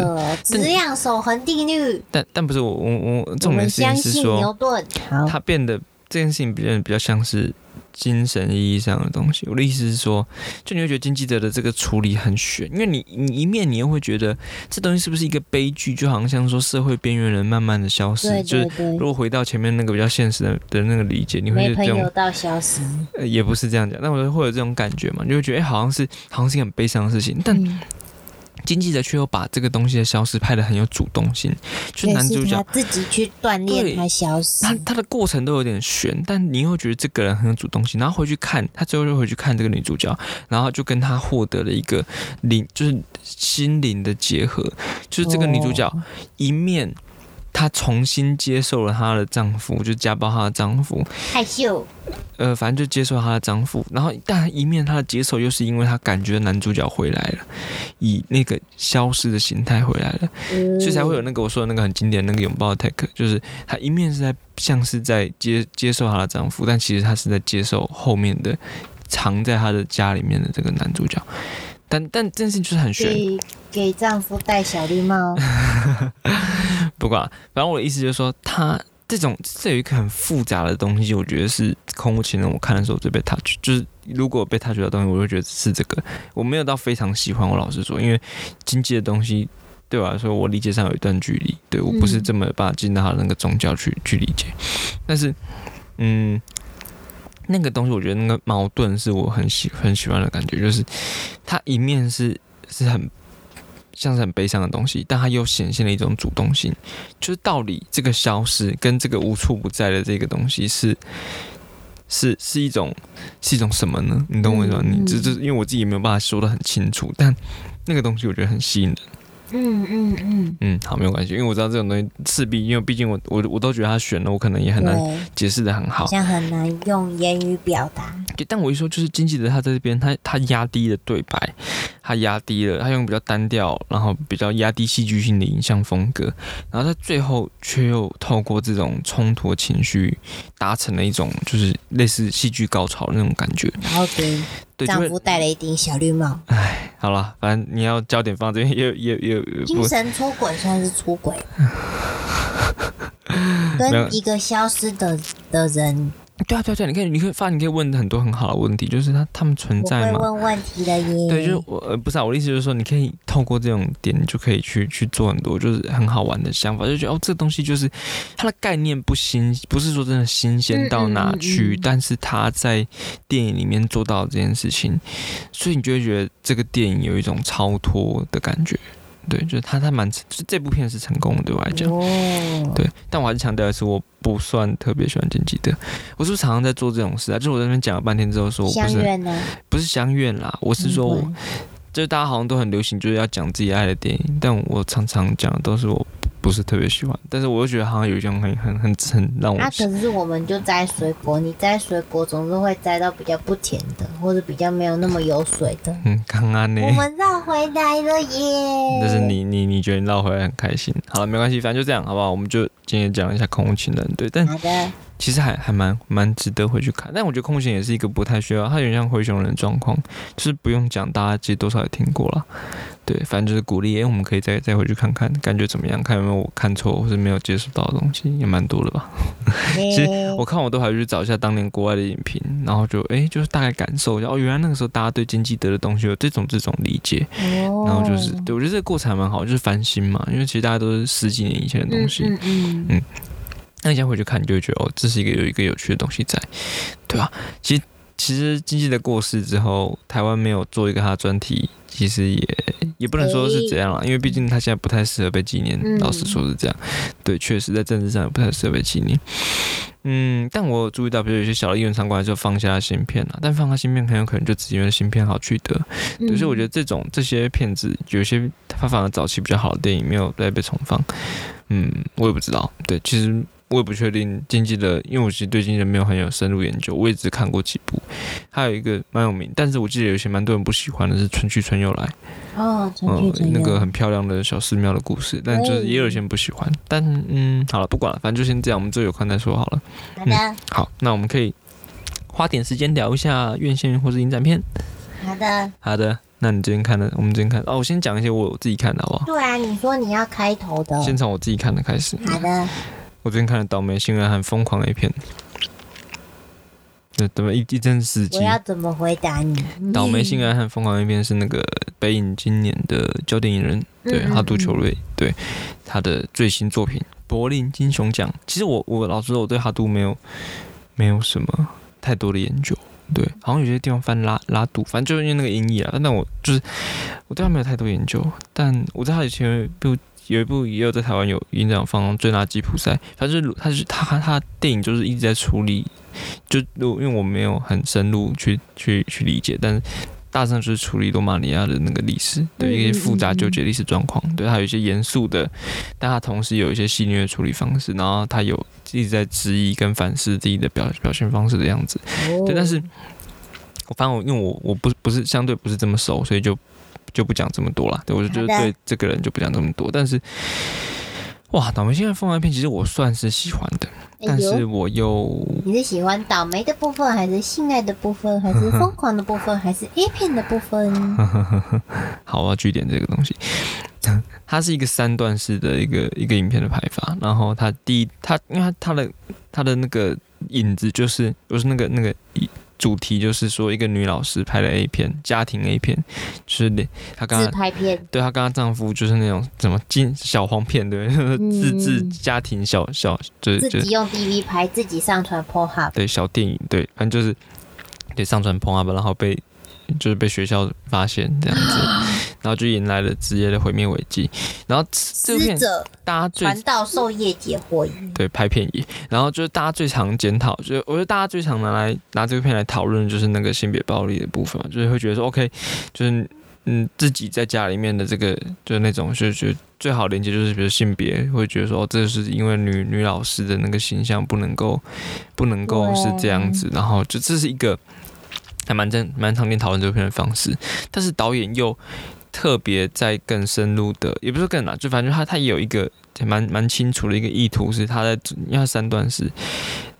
质量守恒定律。但但不是我我我我重点是说信牛，顿。他，变得这件事情变得比较像是精神意义上的东西。我的意思是说，就你会觉得经济者的这个处理很悬，因为你你一面你又会觉得这东西是不是一个悲剧，就好像像说社会边缘人慢慢的消失，对就是如，果回到前面那个比较现实的的那个理解，你会觉得这种、到消失。呃、也不是这样讲，但我觉得会有这种感觉嘛，你就会觉得哎、好像是好像是一个很悲伤的事情，但嗯经济的却又把这个东西的消失拍的很有主动性，就也男主角他自己去锻炼，他消失。他他的过程都有点悬，但你又觉得这个人很有主动性，然后回去看他最后就回去看这个女主角，然后就跟他获得了一个灵，就是心灵的结合，就是这个女主角哦一面。她重新接受了她的丈夫，就家暴她的丈夫，害羞，呃，反正就接受她的丈夫。然后，但一面她的接受又是因为她感觉男主角回来了，以那个消失的形态回来了。呃所以才会有那个我说的那个很经典的那个拥抱 take，就是她一面是在像是在接接受她的丈夫，但其实她是在接受后面的藏在她的家里面的这个男主角。但但这件事情就是很悬，给给丈夫戴小绿帽。不管，反正我的意思就是说，他这种这有一个很复杂的东西，我觉得是空无其人。我看的时候最被 touch，就是如果被 touch 到东西，我就觉得是这个。我没有到非常喜欢，我老实说，因为经济的东西对我来说，我理解上有一段距离。对我不是这么把它进到他那个宗教去去理解，但是嗯。那个东西，我觉得那个矛盾是我很喜很喜欢的感觉，就是它一面是是很像是很悲伤的东西，但它又显现了一种主动性，就是到底这个消失跟这个无处不在的这个东西是。是是一种是一种什么呢？你懂我意思吗？你这这，因为我自己也没有办法说的很清楚，但那个东西我觉得很吸引人。嗯嗯嗯嗯，好，没有关系，因为我知道这种东西势必，因为毕竟我我我都觉得他选了，我可能也很难，解释的很好好。像很难用言语表达。对但我一说就是经济的他在这边，他他压低了对白，他压低了，他用比较单调，然后比较压低戏剧性的影像风格，然后他最后却又透过这种冲突情绪，达成了一种就是类似戏剧高潮的那种感觉。然后给对，丈夫戴了一顶小绿帽，好了，反正你要焦点放这边，也也也也不精神出轨算是出轨，跟一个消失的的人，对啊对啊对啊，你可以你可以发现你可以问很多很好的问题，就是他他们存在吗？问问题的耶。对，就是我呃不是啊，我的意思就是说，你可以透过这种点，你就可以去去做很多就是很好玩的想法，就觉得哦，这东西就是它的概念不新，不是说真的新鲜到哪去，嗯嗯嗯嗯但是他在电影里面做到这件事情，所以你就会觉得这个电影有一种超脱的感觉。对，就是他他蛮，就是这部片是成功的，对我来讲。哦，对，但我还是强调的是，我不算特别喜欢金基德。我是不是常常在做这种事啊？就是我在那边讲了半天之后，说我不是？不是相怨啦，我是说我嗯就是大家好像都很流行，就是要讲自己爱的电影，但我常常讲的都是我不是特别喜欢，但是我又觉得好像有一种很很很很让我啊，可是我们就摘水果，你摘水果总是会摘到比较不甜的，或者比较没有那么有水的。嗯刚刚呢我，们绕回来了耶！但是你你你觉得你绕回来很开心，好了没关系，反正就这样好不好？我们就今天讲一下《空无情人》，对，但好的，其实还还蛮蛮值得回去看，但我觉得《空无情人》也是一个不太需要，它有点像灰熊人的状况，就是不用讲，大家其实多少也听过了。对，反正就是鼓励，哎、我们可以再再回去看看，感觉怎么样？看有没有我看错或是没有接触到的东西，也蛮多的吧。其其实我看我都还去找一下当年国外的影评，然后就哎、就是大概感受一下，哦，原来那个时候大家对金基德的东西有这种这种理解，哦然后就是对我觉得这个过程还蛮好，就是翻新嘛，因为其实大家都是十几年以前的东西，嗯嗯嗯那你现在回去看，你就会觉得哦，这是一个有一个有趣的东西在，对吧、其实其实经济的过世之后，台湾没有做一个他的专题，其实也也不能说是怎样了，因为毕竟他现在不太适合被纪念。嗯老实说是这样，对，确实在政治上也不太适合被纪念。嗯，但我有注意到，比如有些小的艺人场馆还是有放下芯片了，但放下芯片很有可能就只因为芯片好取得，所以我觉得这种这些片子，有些他反而早期比较好的电影没有再被重放，嗯，我也不知道。对，其实我也不确定经济的，因为我其实对经济的没有很有深入研究，我也只看过几部。还有一个蛮有名，但是我记得有些蛮多人不喜欢的是《春去春又来》，哦，那个很漂亮的小寺庙的故事，但就是也有些人不喜欢。但嗯，好了，不管了，反正就先这样，我们之后有空再说好了。好的好，那我们可以花点时间聊一下院线或是影展片。好的，好的，那你今天看的，我们今天看哦，我先讲一些我自己看的好不好？对啊，你说你要开头的，先从我自己看的开始。好的，我最近看了《倒霉新人》和《疯狂 A 片》，对，怎么一一阵死机我？要怎么回答你？倒霉新人和疯狂 A 片是那个北影今年的焦点影人，对，哈杜球瑞，对他的最新作品《柏林金熊奖》。其实我我老实说，我对哈杜没有没有什么太多的研究，对，好像有些地方翻拉拉杜，反正就是因为那个音译啊。但我就是我对他没有太多研究，但我知道他以前有一部有一部也有在台湾有影展放《追拿吉普赛》，反正就是他是他他电影就是一直在处理，就因为我没有很深入去去去理解，但是。大致上就是处理罗马尼亚的那个历史，对一些复杂纠结历史状况，对，还有一些严肃的，但他同时有一些戏谑的处理方式，然后他有一直在质疑跟反思自己的表表现方式的样子，哦对，但是我反正我因为我我不不是相对不是这么熟，所以就就不讲这么多了。对我就觉得对这个人就不讲这么多。但是哇，倒霉现在疯狂片其实我算是喜欢的，哎但是我又你是喜欢倒霉的部分，还是性爱的部分，还是 疯狂的部分，还是 A 片的部分？好，我要据点这个东西。它是一个三段式的一个一个影片的排法，然后它第一，它因为它它的它的那个影子就是就是那个那个主题就是说一个女老师拍的 A 片，家庭 A 片，就是那她刚自刚拍片，对她跟她丈夫就是那种什么金小黄片，对自制嗯。家庭小小就是自己用 DV 拍，自己上传 PornHub。对小电影，对，反正就是对上传 p o 然后被就是被学校发现这样子，然后就迎来了职业的毁灭危机。然后这部片大家最传道授业解惑对拍片也，然后就是大家最常检讨，就是我觉得大家最常拿来拿这个片来讨论，就是那个性别暴力的部分嘛，就是会觉得说 OK，就是嗯自己在家里面的这个就是那种就是最好连接就是比如性别，会觉得说这是因为女女老师的那个形象不能够不能够是这样子，然后就这是一个。还蛮正蛮常见讨论这片的方式，但是导演又特别在更深入的，也不是更难，就反正他他有一个蛮蛮清楚的一个意图，是他在因为他三段是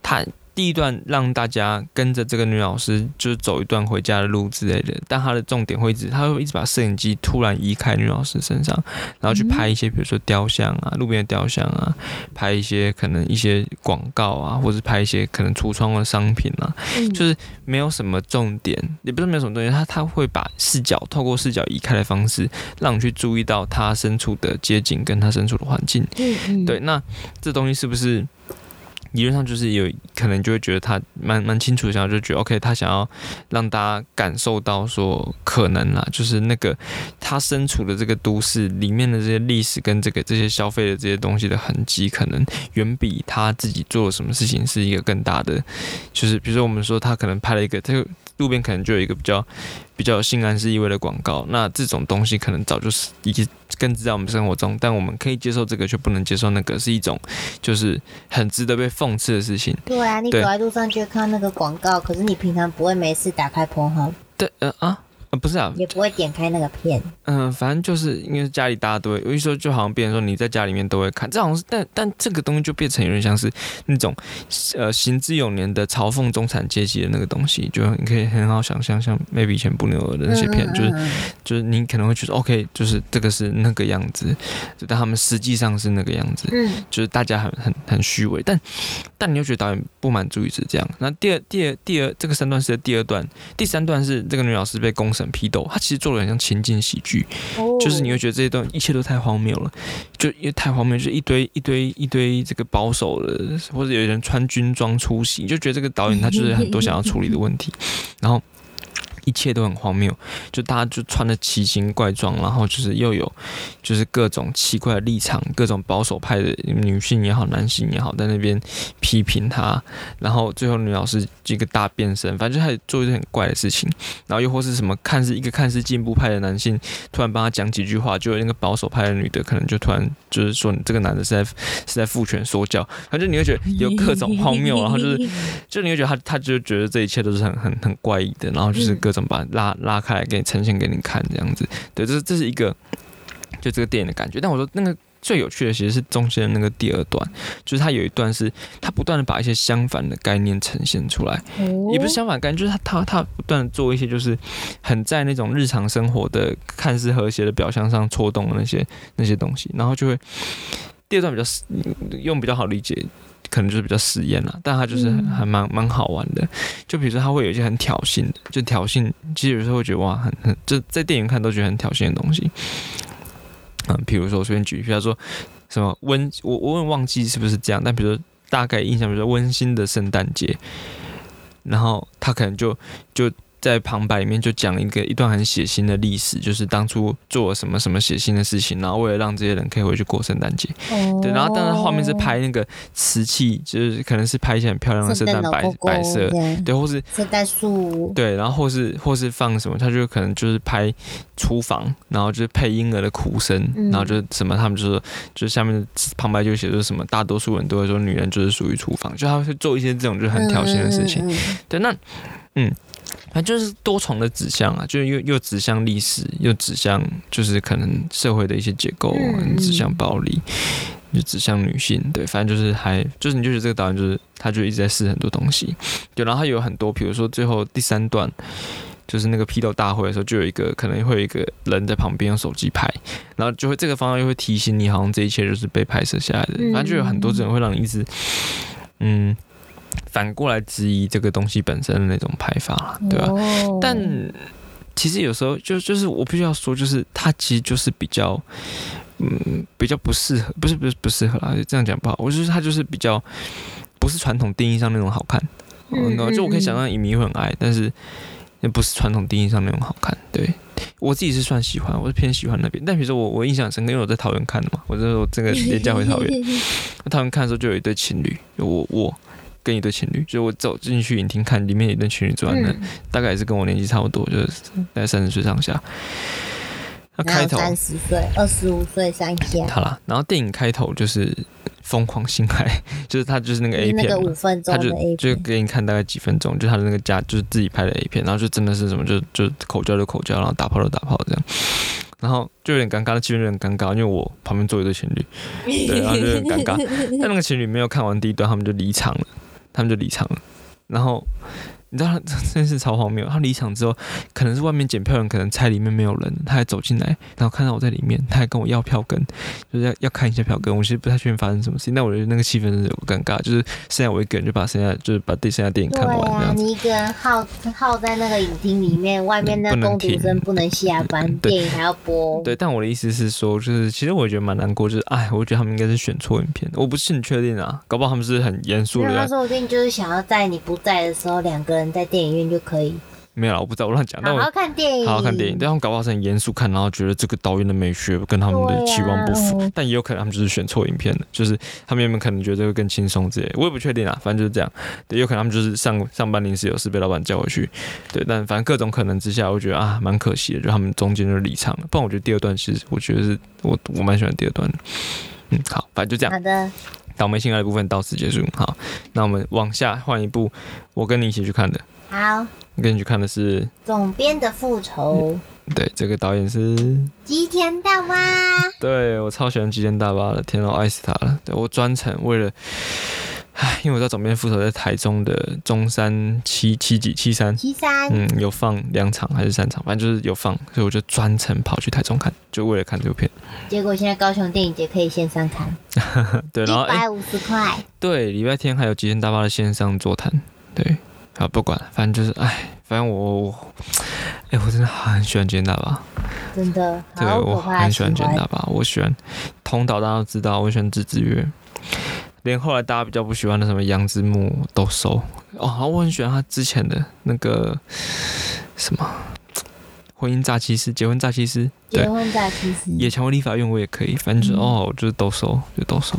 他。第一段让大家跟着这个女老师，就是走一段回家的路之类的，但他的重点会一直，他会一直把摄影机突然移开女老师身上，然后去拍一些，比如说雕像啊，路边的雕像啊，拍一些可能一些广告啊，或者拍一些可能橱窗的商品啊，就是没有什么重点，也不是没有什么重点，他他会把视角透过视角移开的方式，让你去注意到他身处的街景跟他身处的环境。对，那这东西是不是？理论上就是有可能就会觉得他蛮蛮清楚的，想要就觉得 OK，他想要让大家感受到说可能啊，就是那个他身处的这个都市里面的这些历史跟这个这些消费的这些东西的痕迹，可能远比他自己做了什么事情是一个更大的。就是比如说我们说他可能拍了一个，这个路边可能就有一个比较比较性暗示意味的广告，那这种东西可能早就是已经。根植在我们生活中，但我们可以接受这个，却不能接受那个，是一种就是很值得被讽刺的事情。对啊，你走在路上就看那个广告，可是你平常不会没事打开 porn 对，呃啊。啊，不是啊，也不会点开那个片。嗯，反正就是因为家里大家都会，有一说就好像别人说你在家里面都会看，这好像是，但但这个东西就变成有点像是那种呃行之有年的嘲讽中产阶级的那个东西，就你可以很好想象，像 maybe 以前不牛的那些片，就是就是你可能会觉得 OK，就是这个是那个样子，但他们实际上是那个样子，嗯，就是大家很很很虚伪，但但你又觉得导演不满足于是这样。那第二第二第二这个三段是第二段，第三段是这个女老师被公。审批斗，他其实做的很像情景喜剧，就是你会觉得这一段一切都太荒谬了，就因为太荒谬，就一堆一堆一堆这个保守的，或者有人穿军装出席，就觉得这个导演他就是很多想要处理的问题，然后。一切都很荒谬，就大家就穿的奇形怪状，然后就是又有就是各种奇怪的立场，各种保守派的女性也好，男性也好，在那边批评他，然后最后女老师一个大变身，反正就开始做一些很怪的事情，然后又或是什么看似一个看似进步派的男性，突然帮他讲几句话，就有那个保守派的女的可能就突然就是说你这个男的是在是在父权说教，反正你会觉得有各种荒谬，然后就是就你会觉得他他就觉得这一切都是很很很怪异的，然后就是各种。把拉拉开来给你呈现给你看，这样子，对，这是这是一个就这个电影的感觉。但我说那个最有趣的其实是中间的那个第二段，就是它有一段是它不断的把一些相反的概念呈现出来，也不是相反概念，就是它它它不断的做一些就是很在那种日常生活的看似和谐的表象上戳动的那些那些东西，然后就会第二段比较用比较好理解。可能就是比较实验了，但他就是还蛮蛮好玩的。就比如说，他会有一些很挑衅的，就挑衅，其实有时候会觉得哇，很很，就在电影看都觉得很挑衅的东西。嗯，比如说我随便举，比如说什么温，我我问忘记是不是这样，但比如说大概印象，比如说温馨的圣诞节，然后他可能就就。在旁白里面就讲一个一段很血腥的历史，就是当初做了什么什么血腥的事情，然后为了让这些人可以回去过圣诞节，对，然后当然画面是拍那个瓷器，就是可能是拍一些很漂亮的圣诞白白色，对，或是圣诞树，对，然后或是或是放什么，他就可能就是拍厨房，然后就是配婴儿的哭声，然后就什么他们就说，就是下面旁白就写说什么，大多数人都会说女人就是属于厨房，就他会做一些这种就很挑衅的事情，对，那嗯。反正就是多重的指向啊，就是又又指向历史，又指向就是可能社会的一些结构，指向暴力，就指向女性。对，反正就是还就是你就觉得这个导演就是他就一直在试很多东西。对，然后他有很多，比如说最后第三段就是那个批斗大会的时候，就有一个可能会有一个人在旁边用手机拍，然后就会这个方向又会提醒你，好像这一切就是被拍摄下来的。反正就有很多这种会让你一直嗯。反过来质疑这个东西本身的那种拍法，对吧？但其实有时候就就是我必须要说，就是它其实就是比较，嗯，比较不适合，不是不是不适合啦，这样讲不好。我就是它就是比较不是传统定义上那种好看，嗯，就我可以想象影迷会很爱，但是那不是传统定义上那种好看。对我自己是算喜欢，我是偏喜欢那边。但比如说我我印象深刻，因为我在桃园看的嘛，我就说这个 廉价回桃园，桃园看的时候就有一对情侣，我我跟一对情侣，就我走进去影厅看，里面有一对情侣坐在那，嗯。大概也是跟我年纪差不多，就是大概三十岁上下。那开头三十岁、二十五岁上下，好啦，然后电影开头就是疯狂性爱，就是他就是那个 A 片那个五，分钟他就就，给你看大概几分钟，就他的那个家就是自己拍的 A 片，然后就真的是什么就就口交就口交，然后打炮就打炮这样，然后就有点尴尬，那气氛就很尴尬，因为我旁边坐一对情侣，对，然后就有点尴尬。但那个情侣没有看完第一段，他们就离场了，他们就离场了，然后。你知道他真是超荒谬！他离场之后，可能是外面检票人可能猜里面没有人，他还走进来，然后看到我在里面，他还跟我要票根，就是要要看一下票根。我其实不太确定发生什么事情，但我觉得那个气氛真的有尴尬，就是剩下我一个人就把剩下就是把第剩下电影看完这啊，样子。你一个人耗耗在那个影厅里面，外面那工读停生不能下班，对电影还要播。对，但我的意思是说，就是其实我也觉得蛮难过，就是哎，我觉得他们应该是选错影片，我不是很确定啊，搞不好他们是很严肃因为他的，说不定就是想要在你不在的时候，两个人在电影院就可以。没有啦，我不知道，我乱讲，但我好好看电影，好好看电影，但他们搞不好是很严肃看，然后觉得这个导演的美学跟他们的期望不符，啊。但也有可能他们就是选错影片了，就是他们原本可能觉得这个更轻松之类的，我也不确定啊，反正就是这样，对，有可能他们就是上上班临时有事被老板叫回去，对，但反正各种可能之下，我觉得啊蛮可惜的，就他们中间就离场了，不然我觉得第二段其实我觉得是我我蛮喜欢第二段的，嗯，好，反正就这样。好的，倒霉性爱的部分到此结束。好，那我们往下换一部，我跟你一起去看的。好，我跟你去看的是，总编的复仇，对，这个导演是，吉田大巴，对我超喜欢吉田大巴的，天啊，我爱死他了。对我专程为了，唉，因为我知道总编副手在台中的中山七七几七三。七三，嗯，有放两场还是三场，反正就是有放，所以我就专程跑去台中看，就为了看这部片。结果现在高雄电影节可以线上看，对，然后哎、一百五十块，对，礼拜天还有吉田大巴的线上座谈，对，好不管，反正就是，哎，反正我，我哎、我真的很喜欢吉田大巴，真的？对我很喜欢吉田大欢。巴，我喜欢通导，大家都知道，我喜欢纸之月，连后来大家比较不喜欢的什么杨之木都收哦，我很喜欢他之前的那个什么婚姻诈欺师、结婚诈欺师，对结，婚在其实野蔷薇立法院我也可以，反正哦，就是都收，就都收。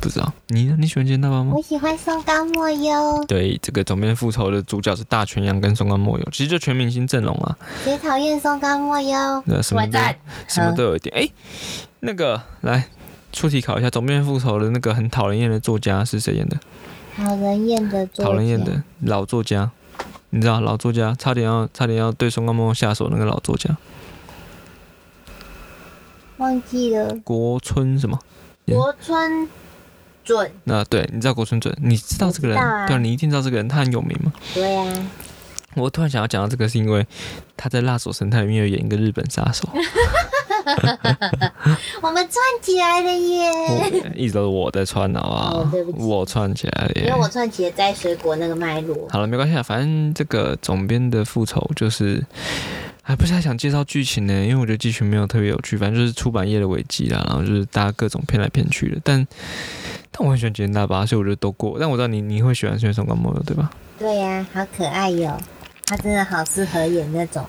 不知道你呢？你喜欢吉田大巴吗？我喜欢松冈莫优，对，这个总编复仇的主角是大泉洋跟松冈莫优，其实就全明星阵容啊，谁讨厌松冈莫优？那什么都，什么都有一点。哎、那个来出题考一下，总编复仇的那个很讨人厌的作家是谁演的？讨人厌的作家，讨人厌的老作家，你知道老作家差点要差点要对松冈莫友下手那个老作家忘记了，国村什么？嗯国村准，那对，你知道国村准？你知道这个人？对啊，你一定知道这个人，他很有名嘛。对啊，我突然想要讲到这个，是因为他在《辣手神探》里面有演一个日本杀手，我们串起来了耶！一直都是我在串，好不好哦对不？起我串起来了耶因为。我串起了摘水果那个脉络，好了，没关系啊，反正这个总编的复仇就是，还不是太想介绍剧情呢，因为我觉得剧情没有特别有趣，反正就是出版业的危机啦，然后就是大家各种骗来骗去的。但但我很喜欢吉田大巴，所以我觉得都过。但我知道你你会喜欢孙松冈莫友对吧？对呀、好可爱哟、他真的好适合演那种，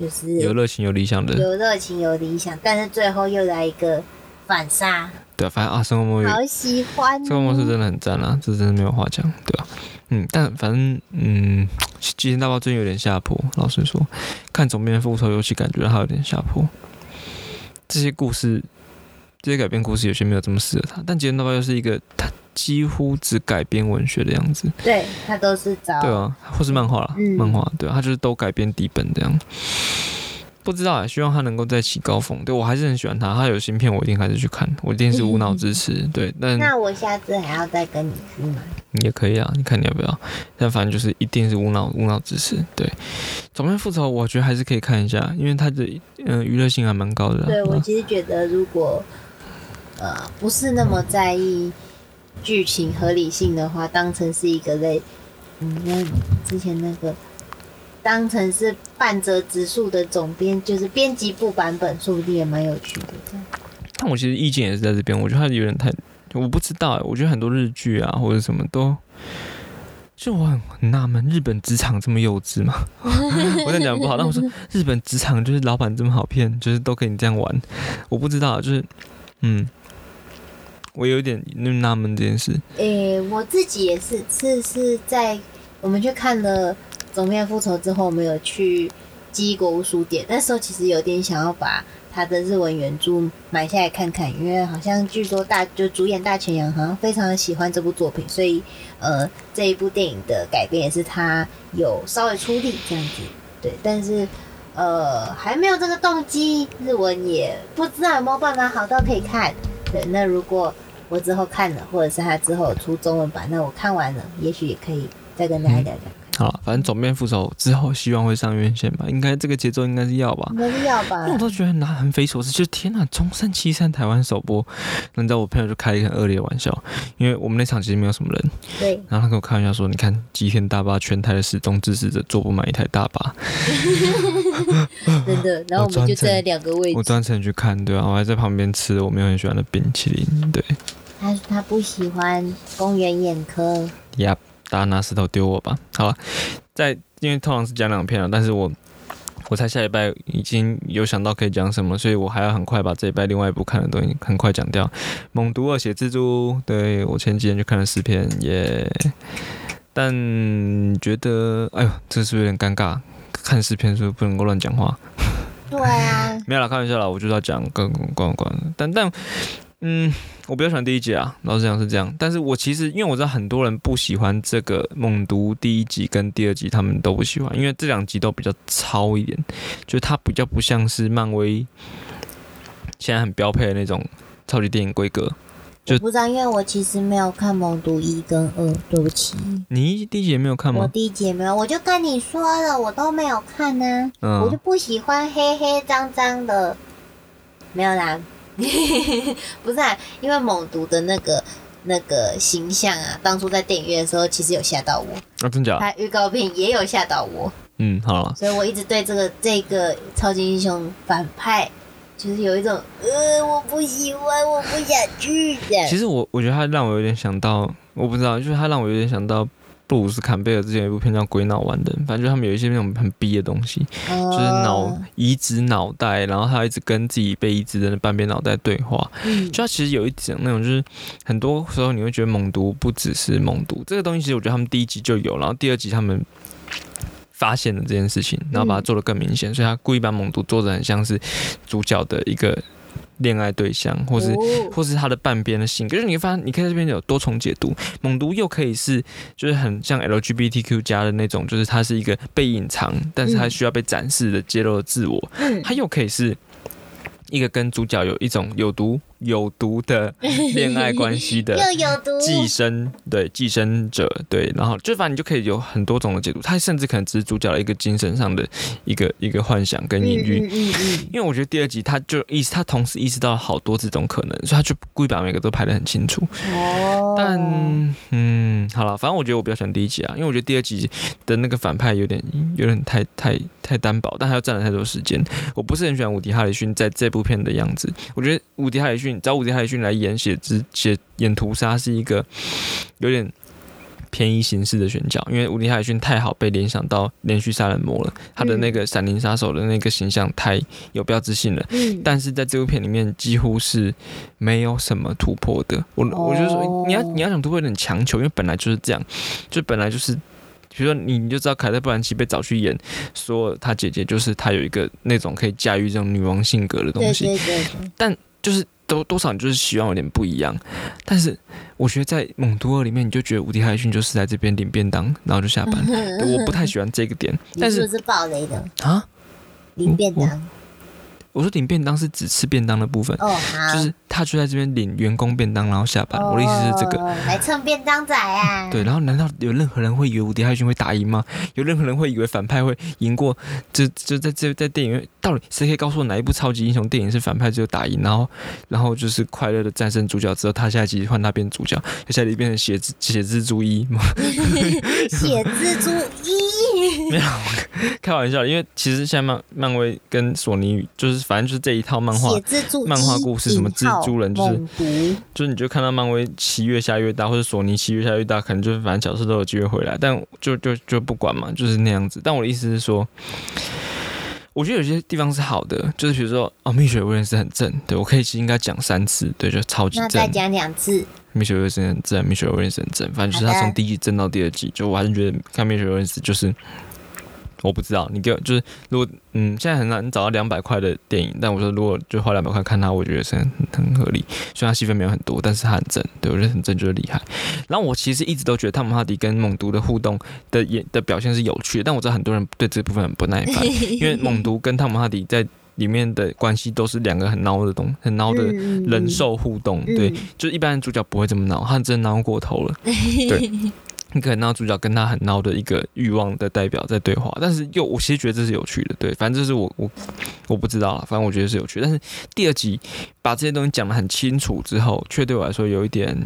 就是有热情有理想的，有热情有理想，但是最后又来一个反杀，对啊，反正啊，生活模式好喜欢、这个模式哦。真的很赞啊，这真的没有话讲，对吧、嗯，但反正嗯，吉田大巴最近有点下坡，老实说，看总编复仇，尤其感觉到他有点下坡。这些故事，这些改编故事有些没有这么适合他，但吉田大巴又是一个他几乎只改编文学的样子，对他都是找对啊，或是漫画啦，嗯漫画对啊，他就是都改编底本这样。不知道啊，希望他能够再起高峰。对我还是很喜欢他，他有新片我一定还是去看，我一定是无脑支持。对，但那我下次还要再跟你去买。你也可以啊，你看你要不要？但反正就是一定是无脑无脑支持。对，总编复仇我觉得还是可以看一下，因为它的嗯娱乐性还蛮高的啦。对我啊其实觉得，如果呃不是那么在意剧情合理性的话，当成是一个类，嗯，那之前那个当成是半折直树的总编，就是编辑部版本，说不定也蛮有趣的。但我其实意见也是在这边，我觉得它有点太，我不知道欸，我觉得很多日剧啊或者什么都。就我很纳闷，日本职场这么幼稚吗？我在讲不好，但我说日本职场就是老板这么好骗，就是都可以这样玩。我不知道，就是嗯，我有点纳闷这件事。诶、我自己也是，是是在我们去看了《总面复仇》之后，我们有去记忆国物书店，那时候其实有点想要把他的日文原著买下来看看，因为好像据说大就主演大泉洋好像非常喜欢这部作品，所以呃这一部电影的改编也是他有稍微出力这样子，对，但是呃还没有这个动机，日文也不知道有没有办法好到可以看，对，那如果我之后看了，或者是他之后出中文版，那我看完了，也许也可以再跟大家聊聊。好，反正总面副手之后，希望会上院线吧？应该这个节奏应该是要吧？应该是要吧因为我都觉得很很匪夷所思，就是天呐，中山七三台湾首播，那你知道我朋友就开了一个很恶劣的玩笑，因为我们那场其实没有什么人，对，然后他跟我开玩笑说，你看吉田大巴全台的始终支持者坐不满一台大巴，真的。然后我们就在两个位置。我专程去看，对啊，我还在旁边吃我没有很喜欢的冰淇淋，对，他他不喜欢公园眼科，呀、大家拿石头丢我吧。好了，在因为通常是讲两篇了，但是我我猜下礼拜已经有想到可以讲什么，所以我还要很快把这一拜另外一部看的东西很快讲掉。《猛毒二写蜘蛛》，对我前几天就看了四篇，耶、但觉得，哎呦，这是不是有点尴尬？看四篇是不是不能够乱讲话？对啊，没有啦，开玩笑啦，我就是要讲跟关关，但但嗯，我比较喜欢第一集啊，老实讲是这样。但是我其实因为我知道很多人不喜欢这个《猛毒》第一集跟第二集，他们都不喜欢，因为这两集都比较糙一点，就是它比较不像是漫威现在很标配的那种超级电影规格。就我不知道，因为我其实没有看《猛毒》一跟二，对不起，你第一集也没有看吗？我第一集也没有，我就跟你说了，我都没有看呢、我就嗯，不喜欢黑黑脏脏的，没有啦，不是、啊，因为猛毒的那个那个形象啊，当初在电影院的时候，其实有吓到我，啊，真假？拍预告片也有吓到我，嗯，好了，所以我一直对这个这个超级英雄反派，就是有一种呃，我不喜欢，我不想去的。其实我我觉得他让我有点想到，我不知道，就是他让我有点想到布鲁斯坎贝尔之前有一部片叫《鬼脑玩的》，反正就他们有一些那种很逼的东西，就就是脑移植脑袋，然后他一直跟自己被移植的半边脑袋对话。嗯就他其实有一种那种，就是很多时候你会觉得猛毒不只是猛毒这个东西，其实我觉得他们第一集就有，然后第二集他们。发现了这件事情，然后把它做得更明显，所以他故意把猛毒做得很像是主角的一个恋爱对象，或是哦或是他的半边的性格，就是你会发现，你可以在这边有多重解读。猛毒又可以是，就是很像 LGBTQ 加的那种，就是它是一个被隐藏，但是它需要被展示的揭露的自我。嗯它又可以是一个跟主角有一种有毒有毒的 恋爱关系的又有毒，寄生，对寄生者，对，然后就反正你就可以有很多种的解读。他甚至可能只是主角的一个精神上的一个一个幻想跟隐喻。嗯嗯嗯因为我觉得第二集他就意识，他同时意识到了好多这种可能，所以他就故意把每个都排的很清楚。嗯，哦，但嗯，好了，反正我觉得我比较喜欢第一集啊，因为我觉得第二集的那个反派有点有点太太太单薄，但他又占了太多时间。我不是很喜欢伍迪·哈里逊在这部片的样子。我觉得伍迪·哈里逊找伍迪·哈里逊来演写之写演屠杀是一个有点。偏移形式的选角，因为伍迪·哈里逊太好被联想到连续杀人魔了，他的那个闪灵杀手的那个形象太有标志性了。嗯，但是在这部片里面几乎是没有什么突破的。我我就说，你要你要想突破有点强求，因为本来就是这样，就本来就是。比如说你，你就知道凯特·布兰奇被找去演，说她姐姐就是她有一个那种可以驾驭这种女王性格的东西，对对对但，就是多多少你就是希望有点不一样。但是我觉得在《猛毒二》里面，你就觉得伍迪·哈里逊就是在这边领便当，然后就下班。我不太喜欢这个点，但是是暴雷的？啊，领便当我说领便当是只吃便当的部分，哦，好，就是他就在这边领员工便当，然后下班。我的意思是这个。哦，来蹭便当仔啊！对，然后难道有任何人会以为伍迪·哈里逊会打赢吗？有任何人会以为反派会赢过？就就在这在电影院，到底谁可以告诉我哪一部超级英雄电影是反派只有打赢，然后然后就是快乐的战胜主角之后，他下一集换他变主角，下一集变成血蜘血蜘蛛一吗？血蜘蛛一，没有开玩笑，因为其实现在漫漫威跟索尼就是反正就是这一套漫画漫画故事什么蜘蛛人就是就是你就看到漫威七月下越大，或者索尼七月下越大，可能就是反正角色都有机会回来，但就就就不管嘛，就是那样子。但我的意思是说，我觉得有些地方是好的，就是比如说哦，蜜雪威廉斯很正，对我可以其实应该讲三次，对，就超级正。那再讲两次，蜜雪威廉斯很正，蜜雪威廉斯很正，反正就是他从第一季正到第二季，就我还是觉得看蜜雪威廉斯就是。我不知道，你给我就是如果嗯，现在很难找到两百块的电影，但我说如果就花两百块看它，我觉得是很很合理。虽然它戏份没有很多，但是它很正，对我觉得很正就是厉害。然后我其实一直都觉得汤姆哈迪跟猛毒的互动的演的表现是有趣的，但我知道很多人对这部分很不耐烦，因为猛毒跟汤姆哈迪在里面的关系都是两个很孬的东很孬的嗯人兽互动，对，就是一般的主角不会这么孬，他真的孬过头了，对。一个很孬主角跟他很闹的一个欲望的代表在对话，但是又我其实觉得这是有趣的，对，反正这是我我我不知道了，反正我觉得是有趣。但是第二集把这些东西讲得很清楚之后，却对我来说有一点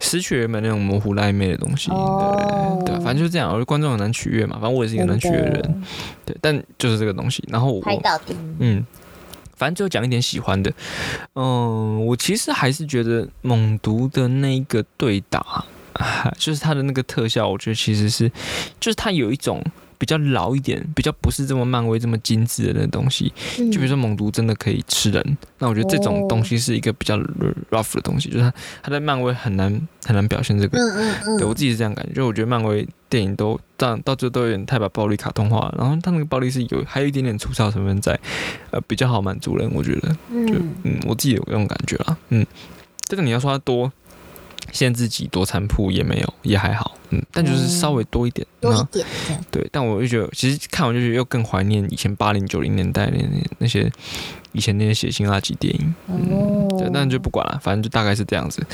失去原本那种模糊暧昧的东西，哦对对，反正就是这样。我觉得观众很难取悦嘛，反正我也是一个难取悦的人，对，但就是这个东西。然后我。嗯，反正就讲一点喜欢的。嗯，我其实还是觉得猛毒的那一个对打，啊 就是它的那个特效，我觉得其实是，就是它有一种。比较老一点，比较不是这么漫威这么精致的那东西，嗯。就比如说猛毒真的可以吃人，那我觉得这种东西是一个比较 rough 的东西，就是它它在漫威很难很难表现这个，嗯嗯嗯，对我自己是这样感觉，就我觉得漫威电影都到到最后都有点太把暴力卡通化了，然后它那个暴力是有还有一点点粗糙成分在，呃，比较好满足人，我觉得，就嗯。嗯，我自己有这种感觉啦，嗯，这个你要说它多限制级多残铺也没有，也还好，嗯，但就是稍微多一点，那多一点。对，但我就觉得，其实看完就觉得又更怀念以前八零九零年代那那那些以前那些血腥垃圾电影，哦，对，但就不管了，反正就大概是这样子。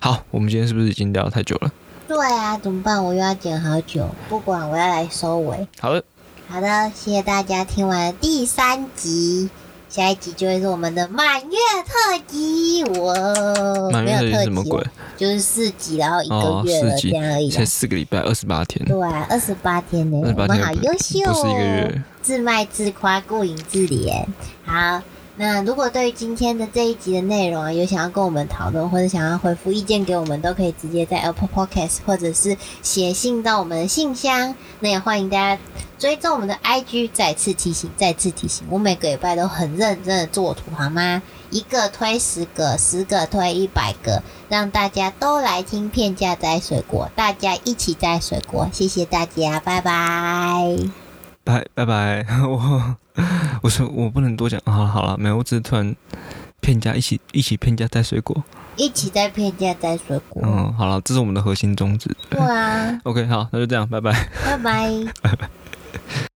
好，我们今天是不是已经聊得太久了？对啊，怎么办？我又要剪好久，不管，我要来收尾。好的，好的，谢谢大家听完第三集，下一集就会是我们的满月特辑。哇，满月特辑没有特辑是什么鬼？就是四集，然后一哦个月了四集这样而已啦才。四个礼拜，二十八天，对啊，二十八天呢，我28们好优秀哦。自卖自夸，顾影自怜。好，那如果对于今天的这一集的内容啊，有想要跟我们讨论，或者想要回复意见给我们，都可以直接在 Apple Podcast 或者是写信到我们的信箱。那也欢迎大家追踪我们的 IG。再次提醒，再次提醒，我每个礼拜都很认真的做图，好吗？一个推十个，十个推一百个，让大家都来听片价摘水果，大家一起摘水果。谢谢大家，拜拜。拜拜拜，我我说我不能多讲，好了好了，没有，我只是突然骗家一起一起骗家带水果，一起在骗家摘水果。嗯，好了，这是我们的核心宗旨。对啊，OK，好，那就这样，拜拜拜拜。拜拜。